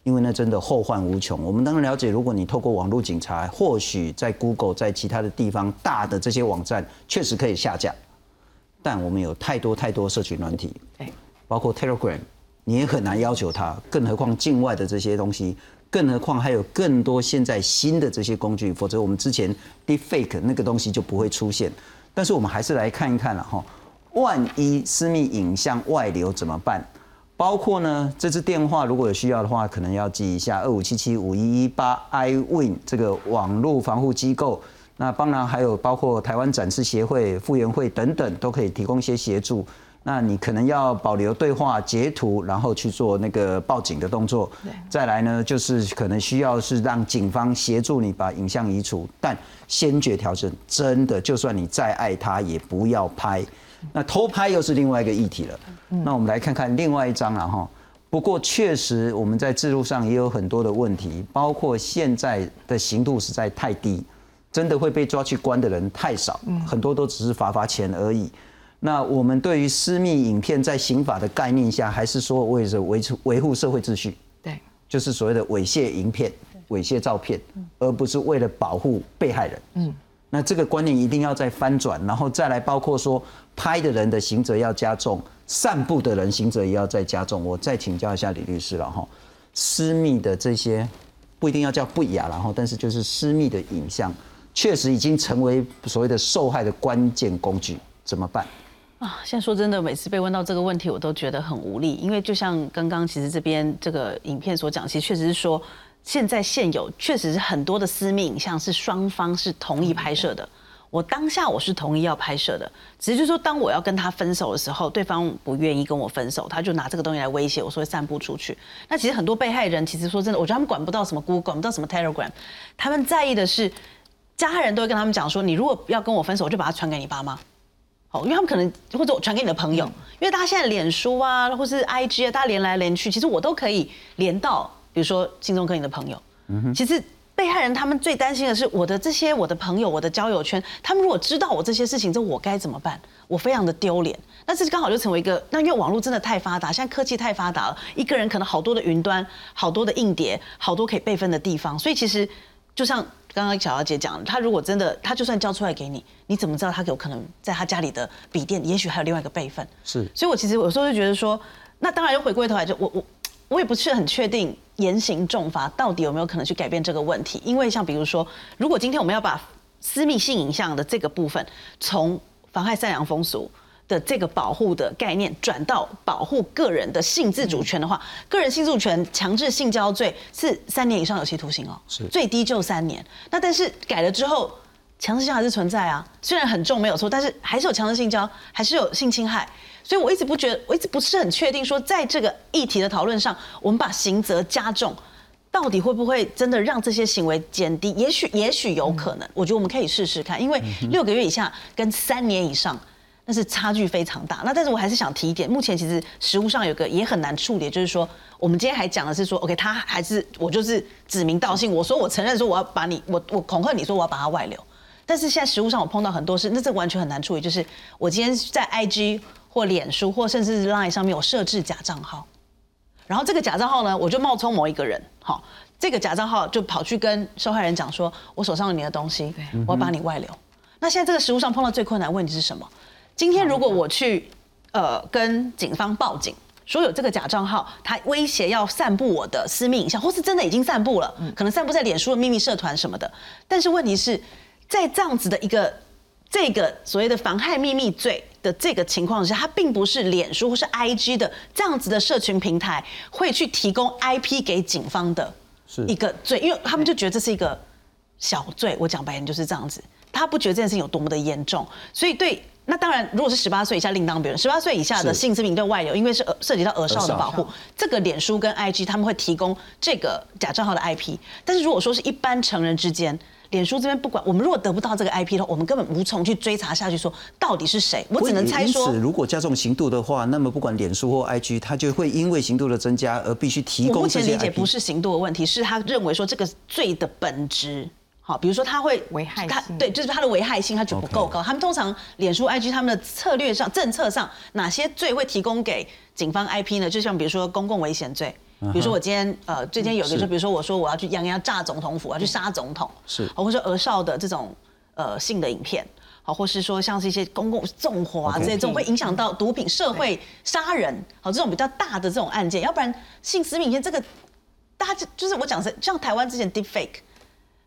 [SPEAKER 1] 因为那真的后患无穷。我们当然了解，如果你透过网络警察，或许在 Google 在其他的地方大的这些网站确实可以下架，但我们有太多太多社群软体，包括 Telegram，你也很难要求它。更何况境外的这些东西，更何况还有更多现在新的这些工具，否则我们之前 Deepfake 那个东西就不会出现。但是我们还是来看一看了哈，万一私密影像外流怎么办？包括呢，这支电话如果有需要的话，可能要记一下二五七七五一一八 iWin 这个网络防护机构。那当然还有包括台湾展示协会、复原会等等，都可以提供一些协助。那你可能要保留对话截图，然后去做那个报警的动作。再来呢，就是可能需要是让警方协助你把影像移除，但先决条件真的，就算你再爱他，也不要拍。那偷拍又是另外一个议题了。那我们来看看另外一张了哈。不过确实我们在制度上也有很多的问题，包括现在的刑度实在太低，真的会被抓去关的人太少，很多都只是罚罚钱而已。那我们对于私密影片在刑法的概念下，还是说为着维持维护社会秩序，
[SPEAKER 6] 对，
[SPEAKER 1] 就是所谓的猥亵影片、猥亵照片，而不是为了保护被害人。嗯。那这个观念一定要再翻转，然后再来包括说拍的人的刑责要加重，散步的人刑责也要再加重。我再请教一下李律师了哈，私密的这些不一定要叫不雅，然后但是就是私密的影像，确实已经成为所谓的受害的关键工具，怎么办？
[SPEAKER 2] 啊，现在说真的，每次被问到这个问题，我都觉得很无力，因为就像刚刚其实这边这个影片所讲，其实确实是说。现在现有确实是很多的私密影像是双方是同意拍摄的，我当下我是同意要拍摄的，只是就说当我要跟他分手的时候，对方不愿意跟我分手，他就拿这个东西来威胁我说会散布出去。那其实很多被害人其实说真的，我觉得他们管不到什么 Google，管不到什么 Telegram，他们在意的是家人都会跟他们讲说，你如果要跟我分手，我就把它传给你爸妈，好，因为他们可能或者我传给你的朋友，因为大家现在脸书啊，或是 IG 啊，大家连来连去，其实我都可以连到。比如说，心中跟你的朋友，其实被害人他们最担心的是我的这些我的朋友，我的交友圈，他们如果知道我这些事情，这我该怎么办？我非常的丢脸。那这刚好就成为一个，那因为网络真的太发达，现在科技太发达了，一个人可能好多的云端，好多的硬碟，好多可以备份的地方。所以其实就像刚刚小姚姐讲，他如果真的，他就算交出来给你，你怎么知道他有可能在他家里的笔电，也许还有另外一个备份？
[SPEAKER 1] 是。
[SPEAKER 2] 所以我其实有时候就觉得说，那当然又回归头来，就我我。我也不是很确定严刑重罚到底有没有可能去改变这个问题，因为像比如说，如果今天我们要把私密性影像的这个部分从妨害善良风俗的这个保护的概念转到保护个人的性自主权的话，个人性自主权强制性交罪是三年以上有期徒刑哦，
[SPEAKER 1] 是
[SPEAKER 2] 最低就三年。那但是改了之后，强制性还是存在啊，虽然很重没有错，但是还是有强制性交，还是有性侵害。所以，我一直不觉得，我一直不是很确定，说在这个议题的讨论上，我们把刑责加重，到底会不会真的让这些行为减低？也许，也许有可能。我觉得我们可以试试看，因为六个月以下跟三年以上，那是差距非常大。那但是我还是想提一点，目前其实实物上有个也很难处理，就是说，我们今天还讲的是说，OK，他还是我就是指名道姓，我说我承认说我要把你，我我恐吓你说我要把他外流，但是现在实物上我碰到很多事，那这完全很难处理，就是我今天在 IG。或脸书，或甚至是 Line 上面有设置假账号，然后这个假账号呢，我就冒充某一个人，好，这个假账号就跑去跟受害人讲说，我手上有你的东西，我要把你外流。那现在这个实物上碰到最困难问题是什么？今天如果我去呃跟警方报警，说有这个假账号，他威胁要散布我的私密影像，或是真的已经散布了，可能散布在脸书的秘密社团什么的，但是问题是。在这样子的一个这个所谓的妨害秘密罪的这个情况下，它并不是脸书或是 IG 的这样子的社群平台会去提供 IP 给警方的一个罪，因为他们就觉得这是一个小罪。我讲白点就是这样子，他不觉得这件事情有多么的严重，所以对。那当然，如果是十八岁以下另当别论。十八岁以下的性私密对外流，因为是涉及到儿少的保护，这个脸书跟 IG 他们会提供这个假账号的 IP。但是如果说是一般成人之间，脸书这边不管，我们如果得不到这个 IP 的话，我们根本无从去追查下去，说到底是谁。我只能猜说，
[SPEAKER 1] 如果加重刑度的话，那么不管脸书或 IG，它就会因为刑度的增加而必须提供这些。
[SPEAKER 2] 目前理解不是刑度的问题，是他认为说这个罪的本质。好，比如说他会
[SPEAKER 6] 危害他，
[SPEAKER 2] 对，就是他的危害性，他就不够高。他们通常脸书、IG 他们的策略上、政策上，哪些罪会提供给警方 IP 呢？就像比如说公共危险罪，比如说我今天呃，最近有一个，就比如说我说我要去洋洋炸总统府，我要去杀总统，
[SPEAKER 1] 是，
[SPEAKER 2] 或者说俄少的这种呃性的影片，好，或是说像是一些公共纵火啊这些，这种会影响到毒品、社会、杀人，好，这种比较大的这种案件，要不然性私密影片这个，大家就就是我讲是像台湾之前 Deepfake。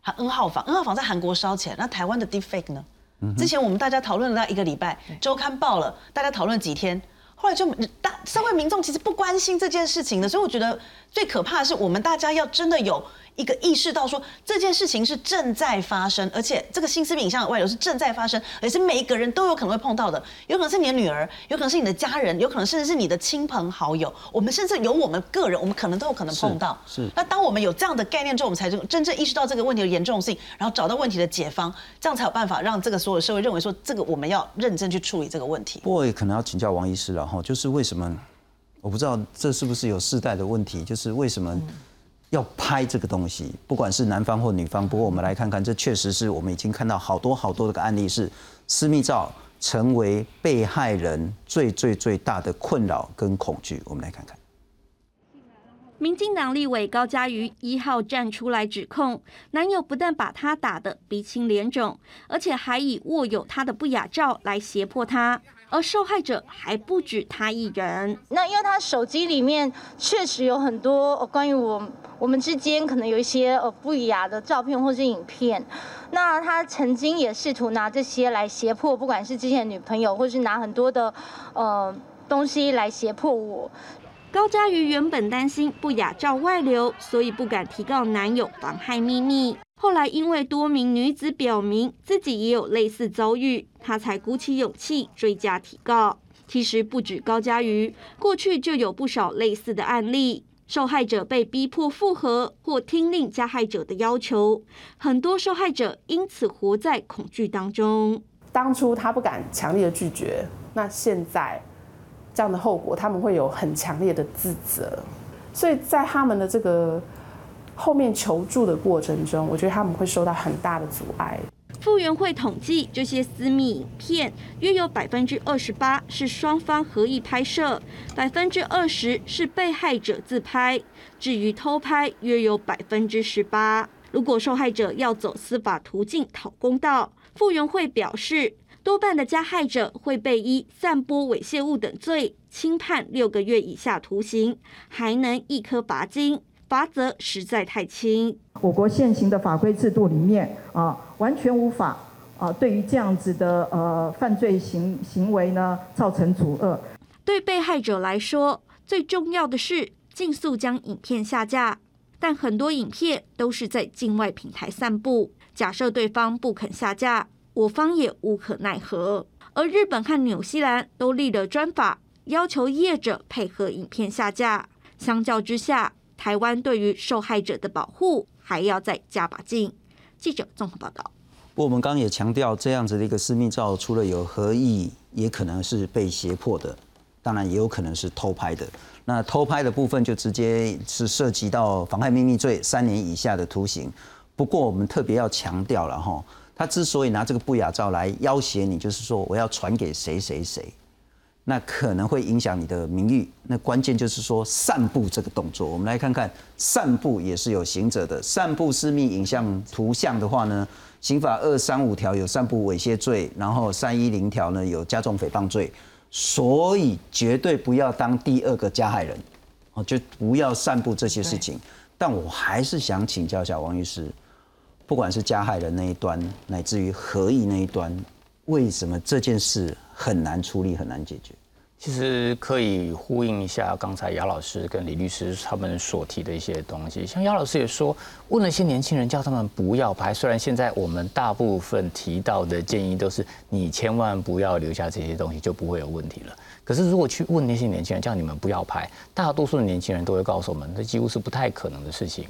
[SPEAKER 2] 还 N 号房，N 号房在韩国烧钱，那台湾的 Deepfake 呢？之前我们大家讨论了那一个礼拜，周刊报了，大家讨论几天，后来就大社会民众其实不关心这件事情的，所以我觉得最可怕的是我们大家要真的有。一个意识到说这件事情是正在发生，而且这个新私密影像的外流是正在发生，而且是每一个人都有可能会碰到的，有可能是你的女儿，有可能是你的家人，有可能甚至是你的亲朋好友。我们甚至有我们个人，我们可能都有可能碰到。
[SPEAKER 1] 是。
[SPEAKER 2] 那当我们有这样的概念之后，我们才真正意识到这个问题的严重性，然后找到问题的解方，这样才有办法让这个所有社会认为说这个我们要认真去处理这个问题。
[SPEAKER 1] 不过也可能要请教王医师了哈，就是为什么我不知道这是不是有世代的问题，就是为什么？要拍这个东西，不管是男方或女方。不过我们来看看，这确实是我们已经看到好多好多的个案例，是私密照成为被害人最最最大的困扰跟恐惧。我们来看看。
[SPEAKER 12] 民进党立委高嘉瑜一号站出来指控，男友不但把她打得鼻青脸肿，而且还以握有她的不雅照来胁迫她。而受害者还不止他一人。
[SPEAKER 4] 那因为他手机里面确实有很多关于我我们之间可能有一些呃不雅的照片或是影片。那他曾经也试图拿这些来胁迫，不管是之前的女朋友，或是拿很多的呃东西来胁迫我。
[SPEAKER 12] 高佳瑜原本担心不雅照外流，所以不敢提告男友妨害秘密。后来因为多名女子表明自己也有类似遭遇，她才鼓起勇气追加提告。其实不止高佳瑜，过去就有不少类似的案例，受害者被逼迫复合或听令加害者的要求，很多受害者因此活在恐惧当中。
[SPEAKER 13] 当初他不敢强烈的拒绝，那现在。这样的后果，他们会有很强烈的自责，所以在他们的这个后面求助的过程中，我觉得他们会受到很大的阻碍。
[SPEAKER 12] 复原会统计，这些私密影片约有百分之二十八是双方合意拍摄，百分之二十是被害者自拍，至于偷拍约有百分之十八。如果受害者要走司法途径讨公道，复原会表示。多半的加害者会被依散播猥亵物等罪轻判六个月以下徒刑，还能一颗罚金，罚则实在太轻。
[SPEAKER 14] 我国现行的法规制度里面啊，完全无法啊，对于这样子的呃犯罪行行为呢，造成阻遏。
[SPEAKER 12] 对被害者来说，最重要的是尽速将影片下架，但很多影片都是在境外平台散布。假设对方不肯下架。我方也无可奈何，而日本和纽西兰都立了专法，要求业者配合影片下架。相较之下，台湾对于受害者的保护还要再加把劲。记者综合报道。
[SPEAKER 1] 不过我们刚刚也强调，这样子的一个私密照，除了有合意，也可能是被胁迫的，当然也有可能是偷拍的。那偷拍的部分就直接是涉及到妨害秘密罪，三年以下的徒刑。不过我们特别要强调了哈。他之所以拿这个不雅照来要挟你，就是说我要传给谁谁谁，那可能会影响你的名誉。那关键就是说散布这个动作。我们来看看，散布也是有刑责的。散布私密影像图像的话呢，刑法二三五条有散布猥亵罪，然后三一零条呢有加重诽谤罪。所以绝对不要当第二个加害人，哦，就不要散布这些事情。但我还是想请教一下王律师。不管是加害人那一端，乃至于合意那一端，为什么这件事很难处理、很难解决？
[SPEAKER 3] 其实可以呼应一下刚才姚老师跟李律师他们所提的一些东西。像姚老师也说，问了一些年轻人，叫他们不要拍。虽然现在我们大部分提到的建议都是你千万不要留下这些东西，就不会有问题了。可是如果去问那些年轻人，叫你们不要拍，大多数的年轻人都会告诉我们，这几乎是不太可能的事情。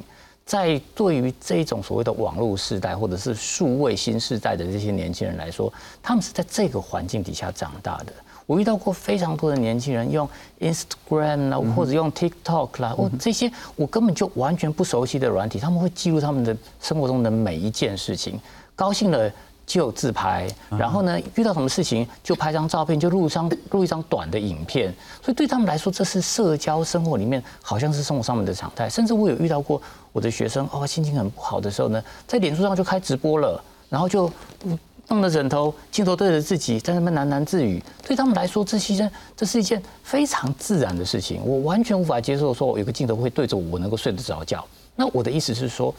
[SPEAKER 3] 在对于这种所谓的网络时代或者是数位新时代的这些年轻人来说，他们是在这个环境底下长大的。我遇到过非常多的年轻人用 Instagram 啦，或者用 TikTok 啦，或这些我根本就完全不熟悉的软体，他们会记录他们的生活中的每一件事情，高兴了就自拍，然后呢遇到什么事情就拍张照片，就录张录一张短的影片，所以对他们来说，这是社交生活里面好像是生活上面的常态。甚至我有遇到过我的学生哦，心情很不好的时候呢，在脸书上就开直播了，然后就。弄着枕头，镜头对着自己，在那边喃喃自语。对他们来说，这些这是一件非常自然的事情。我完全无法接受，说有个镜头会对着我，能够睡得着觉。那我的意思是说，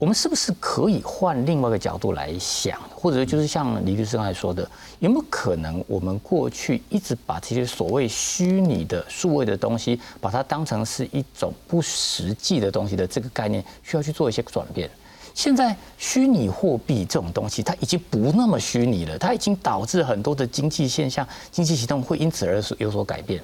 [SPEAKER 3] 我们是不是可以换另外一个角度来想，或者就是像李律师刚才说的，有没有可能我们过去一直把这些所谓虚拟的数位的东西，把它当成是一种不实际的东西的这个概念，需要去做一些转变？现在虚拟货币这种东西，它已经不那么虚拟了，它已经导致很多的经济现象、经济系统会因此而有所改变。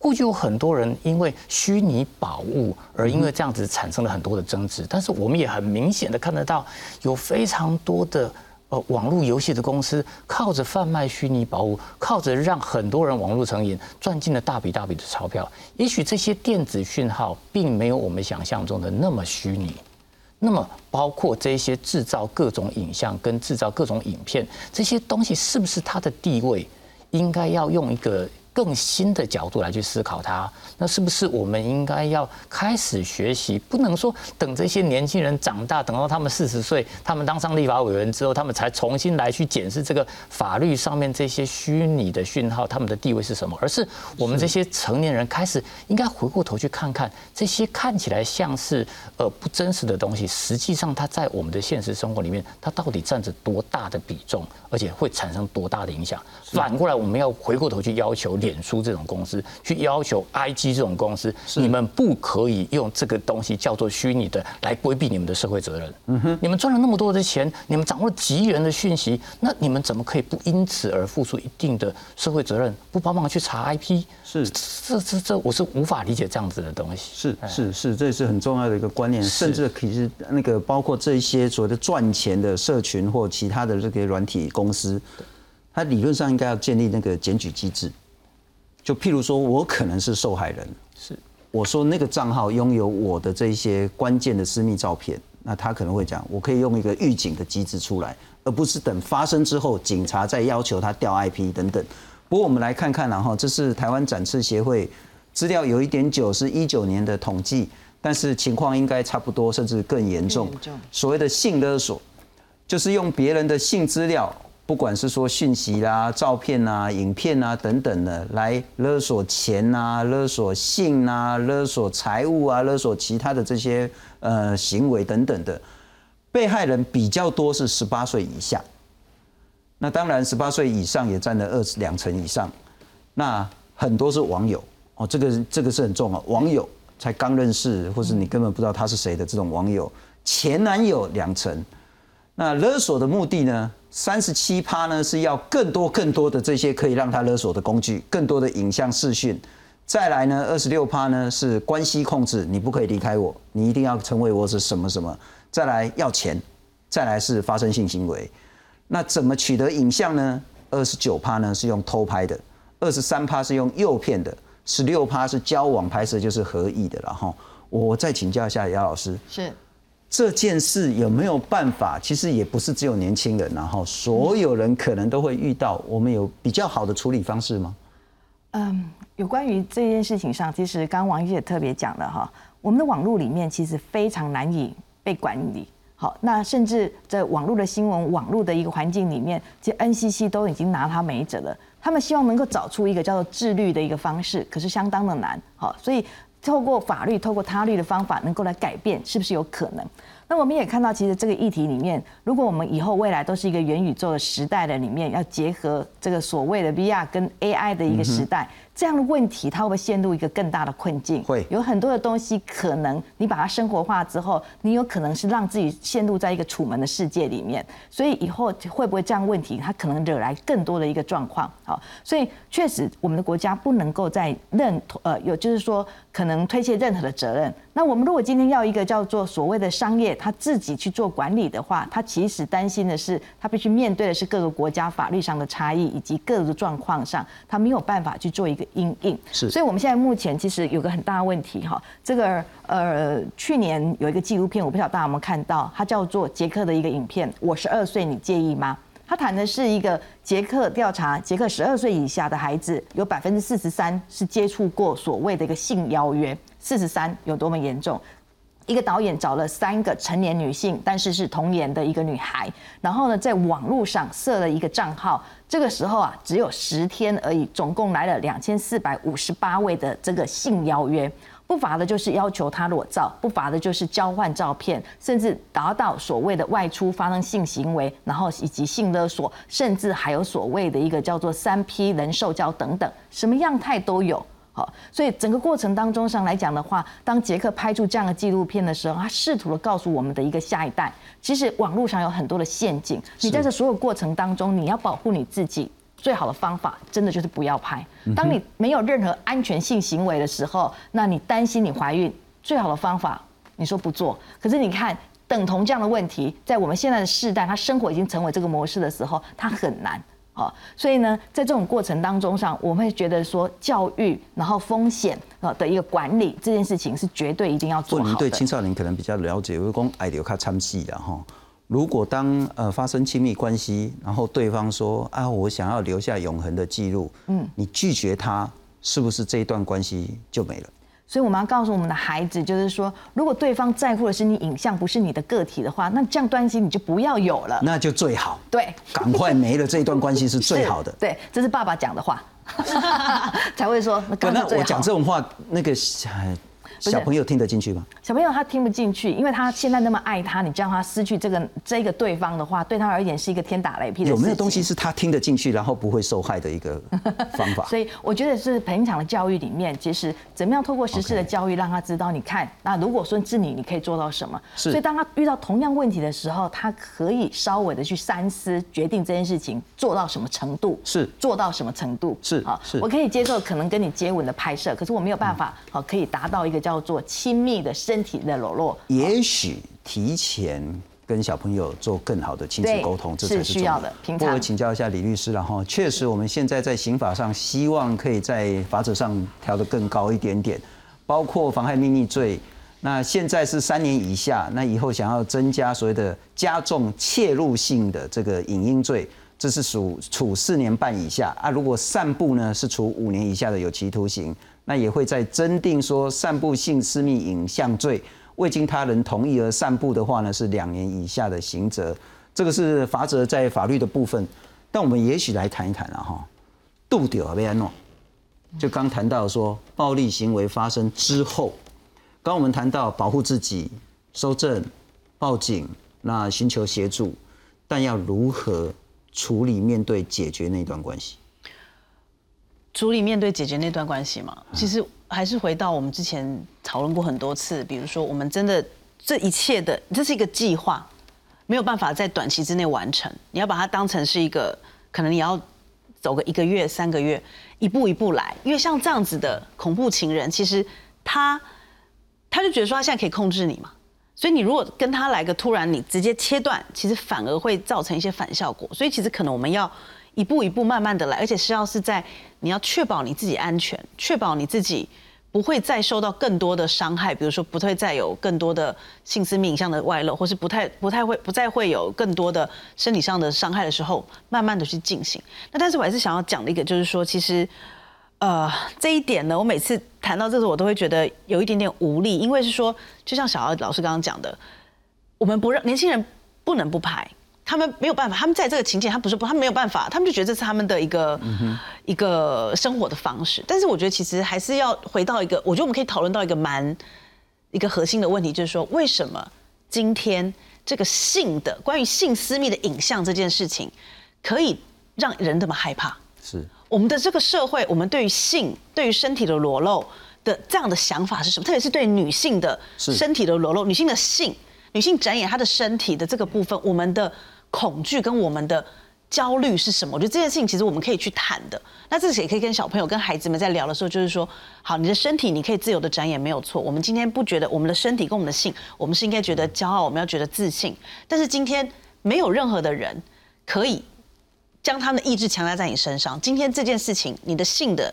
[SPEAKER 3] 过去有很多人因为虚拟宝物而因为这样子产生了很多的争执，但是我们也很明显的看得到，有非常多的呃网络游戏的公司靠着贩卖虚拟宝物，靠着让很多人网络成瘾，赚进了大笔大笔的钞票。也许这些电子讯号并没有我们想象中的那么虚拟。那么，包括这些制造各种影像跟制造各种影片这些东西，是不是它的地位应该要用一个？更新的角度来去思考它，那是不是我们应该要开始学习？不能说等这些年轻人长大，等到他们四十岁，他们当上立法委员之后，他们才重新来去检视这个法律上面这些虚拟的讯号，他们的地位是什么？而是我们这些成年人开始应该回过头去看看这些看起来像是呃不真实的东西，实际上它在我们的现实生活里面，它到底占着多大的比重，而且会产生多大的影响？反过来，我们要回过头去要求。脸书这种公司去要求 IG 这种公司，你们不可以用这个东西叫做虚拟的来规避你们的社会责任。嗯哼，你们赚了那么多的钱，你们掌握了极人的讯息，那你们怎么可以不因此而付出一定的社会责任？不帮忙去查 IP？
[SPEAKER 1] 是，
[SPEAKER 3] 这这这，我是无法理解这样子的东西。
[SPEAKER 1] 是是是，这是很重要的一个观念，甚至可是那个包括这些所谓的赚钱的社群或其他的这个软体公司，它理论上应该要建立那个检举机制。就譬如说，我可能是受害人，
[SPEAKER 3] 是
[SPEAKER 1] 我说那个账号拥有我的这些关键的私密照片，那他可能会讲，我可以用一个预警的机制出来，而不是等发生之后，警察再要求他调 IP 等等。不过我们来看看，然后这是台湾展翅协会资料有一点久，是一九年的统计，但是情况应该差不多，甚至更严重。所谓的性勒索，就是用别人的性资料。不管是说讯息啦、照片啊、影片啊等等的，来勒索钱啊、勒索性啊、勒索财物啊、勒索其他的这些呃行为等等的，被害人比较多是十八岁以下。那当然，十八岁以上也占了二两成以上。那很多是网友哦，这个这个是很重要，网友才刚认识，或是你根本不知道他是谁的这种网友，前男友两成。那勒索的目的呢？三十七趴呢是要更多更多的这些可以让他勒索的工具，更多的影像视讯。再来呢，二十六趴呢是关系控制，你不可以离开我，你一定要成为我是什么什么。再来要钱，再来是发生性行为。那怎么取得影像呢？二十九趴呢是用偷拍的，二十三趴是用诱骗的，十六趴是交往拍摄，就是合意的。然后我再请教一下姚老师。
[SPEAKER 6] 是。
[SPEAKER 1] 这件事有没有办法？其实也不是只有年轻人，然后所有人可能都会遇到。我们有比较好的处理方式吗？
[SPEAKER 6] 嗯，有关于这件事情上，其实刚王医也特别讲了哈，我们的网络里面其实非常难以被管理。好，那甚至在网络的新闻、网络的一个环境里面，其实 NCC 都已经拿他没辙了。他们希望能够找出一个叫做自律的一个方式，可是相当的难。好，所以。透过法律、透过他律的方法，能够来改变，是不是有可能？那我们也看到，其实这个议题里面，如果我们以后未来都是一个元宇宙的时代的里面，要结合这个所谓的 VR 跟 AI 的一个时代。这样的问题，它会不会陷入一个更大的困境？
[SPEAKER 1] 会
[SPEAKER 6] 有很多的东西，可能你把它生活化之后，你有可能是让自己陷入在一个楚门的世界里面。所以以后会不会这样问题，它可能惹来更多的一个状况。好，所以确实我们的国家不能够在任呃有就是说可能推卸任何的责任。那我们如果今天要一个叫做所谓的商业，他自己去做管理的话，他其实担心的是，他必须面对的是各个国家法律上的差异以及各个状况上，他没有办法去做一个。应应
[SPEAKER 1] 是，
[SPEAKER 6] 所以我们现在目前其实有个很大的问题哈，这个呃去年有一个纪录片，我不晓得大家有没有看到，它叫做杰克的一个影片，我十二岁，你介意吗？他谈的是一个杰克调查，杰克十二岁以下的孩子有百分之四十三是接触过所谓的一个性邀约，四十三有多么严重？一个导演找了三个成年女性，但是是童年的一个女孩，然后呢，在网络上设了一个账号。这个时候啊，只有十天而已，总共来了两千四百五十八位的这个性邀约，不乏的就是要求他裸照，不乏的就是交换照片，甚至达到所谓的外出发生性行为，然后以及性勒索，甚至还有所谓的一个叫做三 P 人兽交等等，什么样态都有。好，所以整个过程当中上来讲的话，当杰克拍出这样的纪录片的时候，他试图的告诉我们的一个下一代，其实网络上有很多的陷阱。你在这所有过程当中，你要保护你自己，最好的方法真的就是不要拍。当你没有任何安全性行为的时候，那你担心你怀孕，最好的方法你说不做。可是你看，等同这样的问题，在我们现在的世代，他生活已经成为这个模式的时候，他很难。啊，所以呢，在这种过程当中上，我会觉得说教育，然后风险啊的一个管理这件事情是绝对一定要做好的。
[SPEAKER 1] 您对青少年可能比较了解，我讲爱留卡参戏的哈。如果当呃发生亲密关系，然后对方说啊，我想要留下永恒的记录，嗯，你拒绝他，是不是这一段关系就没了？
[SPEAKER 6] 所以我们要告诉我们的孩子，就是说，如果对方在乎的是你影像，不是你的个体的话，那这样关系你就不要有了，
[SPEAKER 1] 那就最好。
[SPEAKER 6] 对，
[SPEAKER 1] 赶快没了这一段关系是最好的。
[SPEAKER 6] 对，这是爸爸讲的话，才会说。
[SPEAKER 1] 那我讲这种话，那个。小朋友听得进去吗？
[SPEAKER 6] 小朋友他听不进去，因为他现在那么爱他，你叫他失去这个这个对方的话，对他而言是一个天打雷劈的。
[SPEAKER 1] 有没有东西是他听得进去，然后不会受害的一个方法？
[SPEAKER 6] 所以我觉得是平常的教育里面，其实怎么样透过实施的教育，让他知道，你看，那如果说是你，你可以做到什么？所以当他遇到同样问题的时候，他可以稍微的去三思，决定这件事情做到什么程度，
[SPEAKER 1] 是
[SPEAKER 6] 做到什么程度？
[SPEAKER 1] 是啊，是
[SPEAKER 6] 我可以接受可能跟你接吻的拍摄，可是我没有办法好可以达到一个叫。叫做亲密的身体的裸露，
[SPEAKER 1] 也许提前跟小朋友做更好的亲子沟通，
[SPEAKER 6] 这才是需要的。
[SPEAKER 1] 不过请教一下李律师了哈，确实我们现在在刑法上希望可以在法则上调得更高一点点，包括妨害秘密罪，那现在是三年以下，那以后想要增加所谓的加重切入性的这个影音罪，这是属处四年半以下啊，如果散布呢是处五年以下的有期徒刑。那也会在增定说散布性私密影像罪，未经他人同意而散布的话呢，是两年以下的刑责。这个是罚则在法律的部分。但我们也许来谈一谈了哈，杜丢和贝安诺，就刚谈到说暴力行为发生之后，刚我们谈到保护自己、收证、报警、那寻求协助，但要如何处理、面对、解决那段关系？
[SPEAKER 2] 处理面对解决那段关系嘛，其实还是回到我们之前讨论过很多次，比如说我们真的这一切的，这是一个计划，没有办法在短期之内完成。你要把它当成是一个，可能你要走个一个月、三个月，一步一步来。因为像这样子的恐怖情人，其实他他就觉得说他现在可以控制你嘛，所以你如果跟他来个突然，你直接切断，其实反而会造成一些反效果。所以其实可能我们要。一步一步慢慢的来，而且是要是在你要确保你自己安全，确保你自己不会再受到更多的伤害，比如说不会再有更多的性私密影像的外露，或是不太不太会不再会有更多的身体上的伤害的时候，慢慢的去进行。那但是我还是想要讲的一个就是说，其实呃这一点呢，我每次谈到这个，我都会觉得有一点点无力，因为是说，就像小姚老师刚刚讲的，我们不让年轻人不能不拍。他们没有办法，他们在这个情境，他不是不，他没有办法，他们就觉得这是他们的一个一个生活的方式。但是我觉得其实还是要回到一个，我觉得我们可以讨论到一个蛮一个核心的问题，就是说为什么今天这个性的关于性私密的影像这件事情，可以让人这么害怕？
[SPEAKER 1] 是
[SPEAKER 2] 我们的这个社会，我们对于性、对于身体的裸露的这样的想法是什么？特别是对女性的身体的裸露、女性的性、女性展演她的身体的这个部分，我们的恐惧跟我们的焦虑是什么？我觉得这件事情其实我们可以去谈的。那这也可以跟小朋友、跟孩子们在聊的时候，就是说，好，你的身体你可以自由的展演没有错。我们今天不觉得我们的身体跟我们的性，我们是应该觉得骄傲，我们要觉得自信。但是今天没有任何的人可以将他们的意志强加在你身上。今天这件事情，你的性的。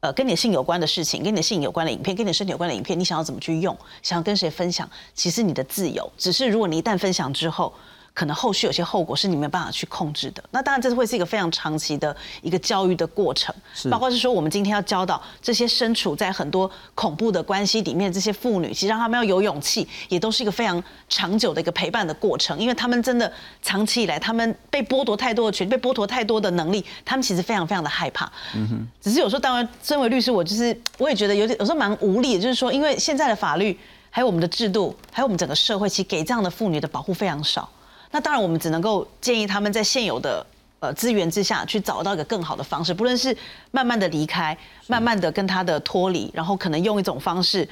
[SPEAKER 2] 呃，跟你的性有关的事情，跟你的性有关的影片，跟你的身体有关的影片，你想要怎么去用，想要跟谁分享，其实你的自由。只是如果你一旦分享之后，可能后续有些后果是你没有办法去控制的。那当然，这是会是一个非常长期的一个教育的过程，包括是说我们今天要教导这些身处在很多恐怖的关系里面这些妇女，其实让他们要有勇气，也都是一个非常长久的一个陪伴的过程，因为他们真的长期以来，他们被剥夺太多的权利，被剥夺太多的能力，他们其实非常非常的害怕。
[SPEAKER 1] 嗯哼，
[SPEAKER 2] 只是有时候，当然，身为律师，我就是我也觉得有点有时候蛮无力的，就是说，因为现在的法律，还有我们的制度，还有我们整个社会，其实给这样的妇女的保护非常少。那当然，我们只能够建议他们在现有的呃资源之下去找到一个更好的方式，不论是慢慢的离开，慢慢的跟他的脱离，然后可能用一种方式。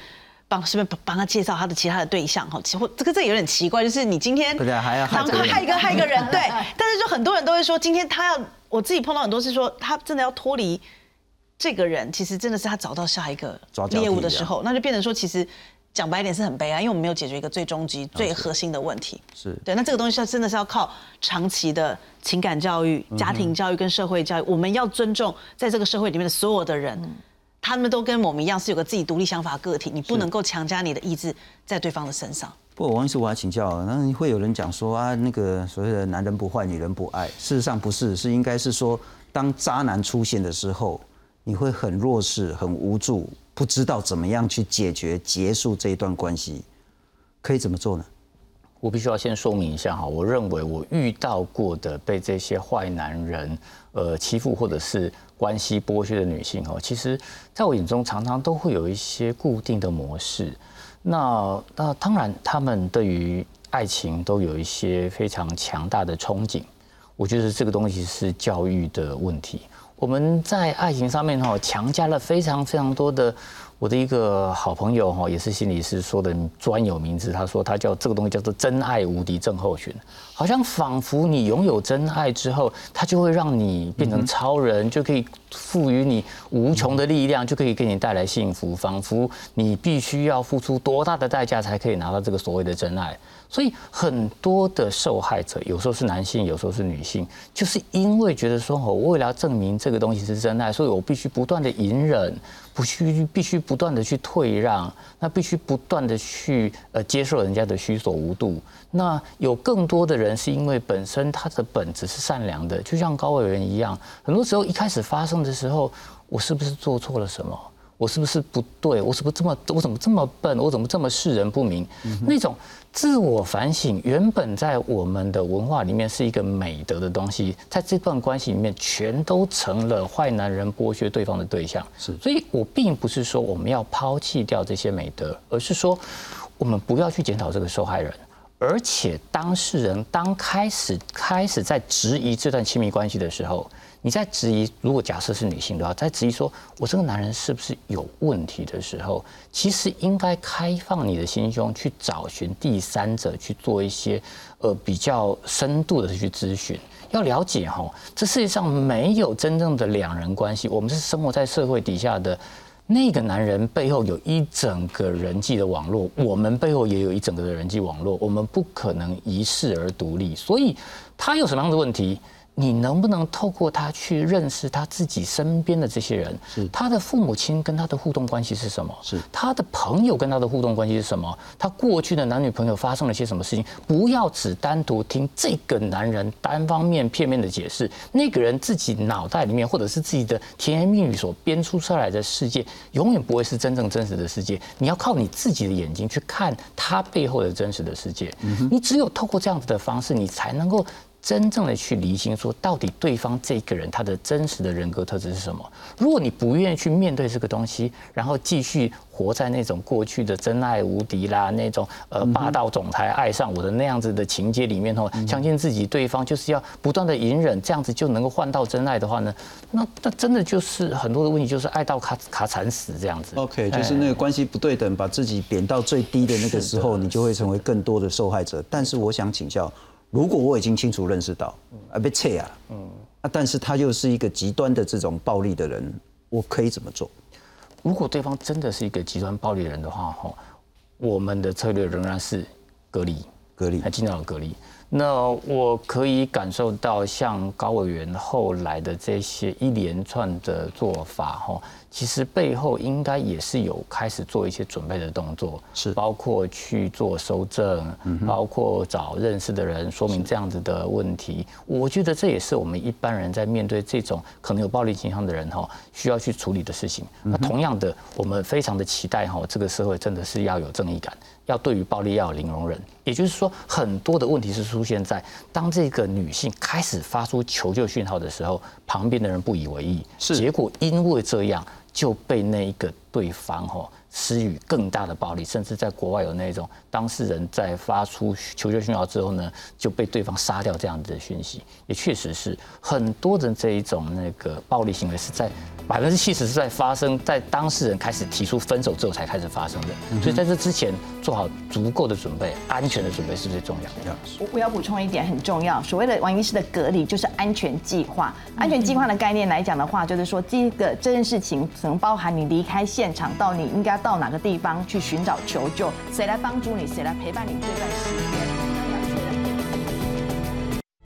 [SPEAKER 2] 帮是不是帮他介绍他的其他的对象哈？其实这个这有点奇怪，就是你今天
[SPEAKER 1] 还要害
[SPEAKER 2] 一个害一个人，对。但是就很多人都会说，今天他要我自己碰到很多是说，他真的要脱离这个人，其实真的是他找到下一个猎物的时候，那就变成说，其实讲白一点是很悲哀，因为我们没有解决一个最终极、最核心的问题。
[SPEAKER 1] 是
[SPEAKER 2] 对，那这个东西是真的是要靠长期的情感教育、家庭教育跟社会教育。我们要尊重在这个社会里面的所有的人，他们都跟我们一样是有个自己独立想法个体，你不能够强加你的意志在对方的身上。
[SPEAKER 1] 不过王医师，我要请教，那会有人讲说啊，那个所谓的男人不坏，女人不爱，事实上不是，是应该是说，当渣男出现的时候，你会很弱势、很无助，不知道怎么样去解决、结束这一段关系，可以怎么做呢？
[SPEAKER 3] 我必须要先说明一下哈，我认为我遇到过的被这些坏男人呃欺负或者是关系剥削的女性哦，其实在我眼中常常都会有一些固定的模式。那那当然，他们对于爱情都有一些非常强大的憧憬。我觉得这个东西是教育的问题。我们在爱情上面哈，强加了非常非常多的。我的一个好朋友哈，也是心理师说的专有名字，他说他叫这个东西叫做真爱无敌症候群，好像仿佛你拥有真爱之后，它就会让你变成超人，就可以赋予你无穷的力量，就可以给你带来幸福，仿佛你必须要付出多大的代价才可以拿到这个所谓的真爱。所以很多的受害者，有时候是男性，有时候是女性，就是因为觉得说，我为了要证明这个东西是真爱，所以我必须不断的隐忍，不须必须不断的去退让，那必须不断的去呃接受人家的虚所无度。那有更多的人是因为本身他的本质是善良的，就像高伟人一样，很多时候一开始发生的时候，我是不是做错了什么？我是不是不对？我是不是这么？我怎么这么笨？我怎么这么世人不明？那种自我反省，原本在我们的文化里面是一个美德的东西，在这段关系里面，全都成了坏男人剥削对方的对象。
[SPEAKER 1] 是，
[SPEAKER 3] 所以我并不是说我们要抛弃掉这些美德，而是说我们不要去检讨这个受害人。而且当事人当开始开始在质疑这段亲密关系的时候，你在质疑，如果假设是女性的话，在质疑说我这个男人是不是有问题的时候，其实应该开放你的心胸，去找寻第三者，去做一些呃比较深度的去咨询。要了解哈，这世界上没有真正的两人关系，我们是生活在社会底下的。那个男人背后有一整个人际的网络，我们背后也有一整个的人际网络，我们不可能一世而独立。所以他有什么样的问题？你能不能透过他去认识他自己身边的这些人？
[SPEAKER 1] 是
[SPEAKER 3] 他的父母亲跟他的互动关系是什么？
[SPEAKER 1] 是
[SPEAKER 3] 他的朋友跟他的互动关系是什么？他过去的男女朋友发生了些什么事情？不要只单独听这个男人单方面片面的解释，那个人自己脑袋里面或者是自己的甜言蜜语所编出出来的世界，永远不会是真正真实的世界。你要靠你自己的眼睛去看他背后的真实的世界。你只有透过这样子的方式，你才能够。真正的去厘清，说到底对方这个人他的真实的人格特质是什么？如果你不愿意去面对这个东西，然后继续活在那种过去的真爱无敌啦，那种呃霸道总裁爱上我的那样子的情节里面哦，相信自己对方就是要不断的隐忍，这样子就能够换到真爱的话呢，那那真的就是很多的问题，就是爱到卡卡惨死这样子。
[SPEAKER 1] OK，就是那个关系不对等，把自己贬到最低的那个时候，你就会成为更多的受害者。但是我想请教，如果我已经清楚认识到啊被切啊，嗯，啊，但是他又是一个极端的这种暴力的人，我可以怎么做？
[SPEAKER 3] 如果对方真的是一个极端暴力的人的话，哈，我们的策略仍然是隔离，
[SPEAKER 1] 隔离，
[SPEAKER 3] 还尽量隔离。那我可以感受到，像高委员后来的这些一连串的做法，哈，其实背后应该也是有开始做一些准备的动作，
[SPEAKER 1] 是
[SPEAKER 3] 包括去做收证，包括找认识的人说明这样子的问题。我觉得这也是我们一般人在面对这种可能有暴力倾向的人，哈，需要去处理的事情。那同样的，我们非常的期待，哈，这个社会真的是要有正义感。要对于暴力要有零容忍，也就是说，很多的问题是出现在当这个女性开始发出求救讯号的时候，旁边的人不以为意，
[SPEAKER 1] 是
[SPEAKER 3] 结果因为这样就被那一个对方吼施予更大的暴力，甚至在国外有那种当事人在发出求救讯号之后呢，就被对方杀掉这样子的讯息，也确实是很多的这一种那个暴力行为是在百分之七十是在发生在当事人开始提出分手之后才开始发生的，所以在这之前做好足够的准备，安全的准备是最重要的。
[SPEAKER 6] 我我要补充一点很重要，所谓的王医师的隔离就是安全计划。安全计划的概念来讲的话，就是说这个这件事情可能包含你离开现场到你应该到哪个地方去寻找求救，谁来帮助谁来陪伴你这段时间。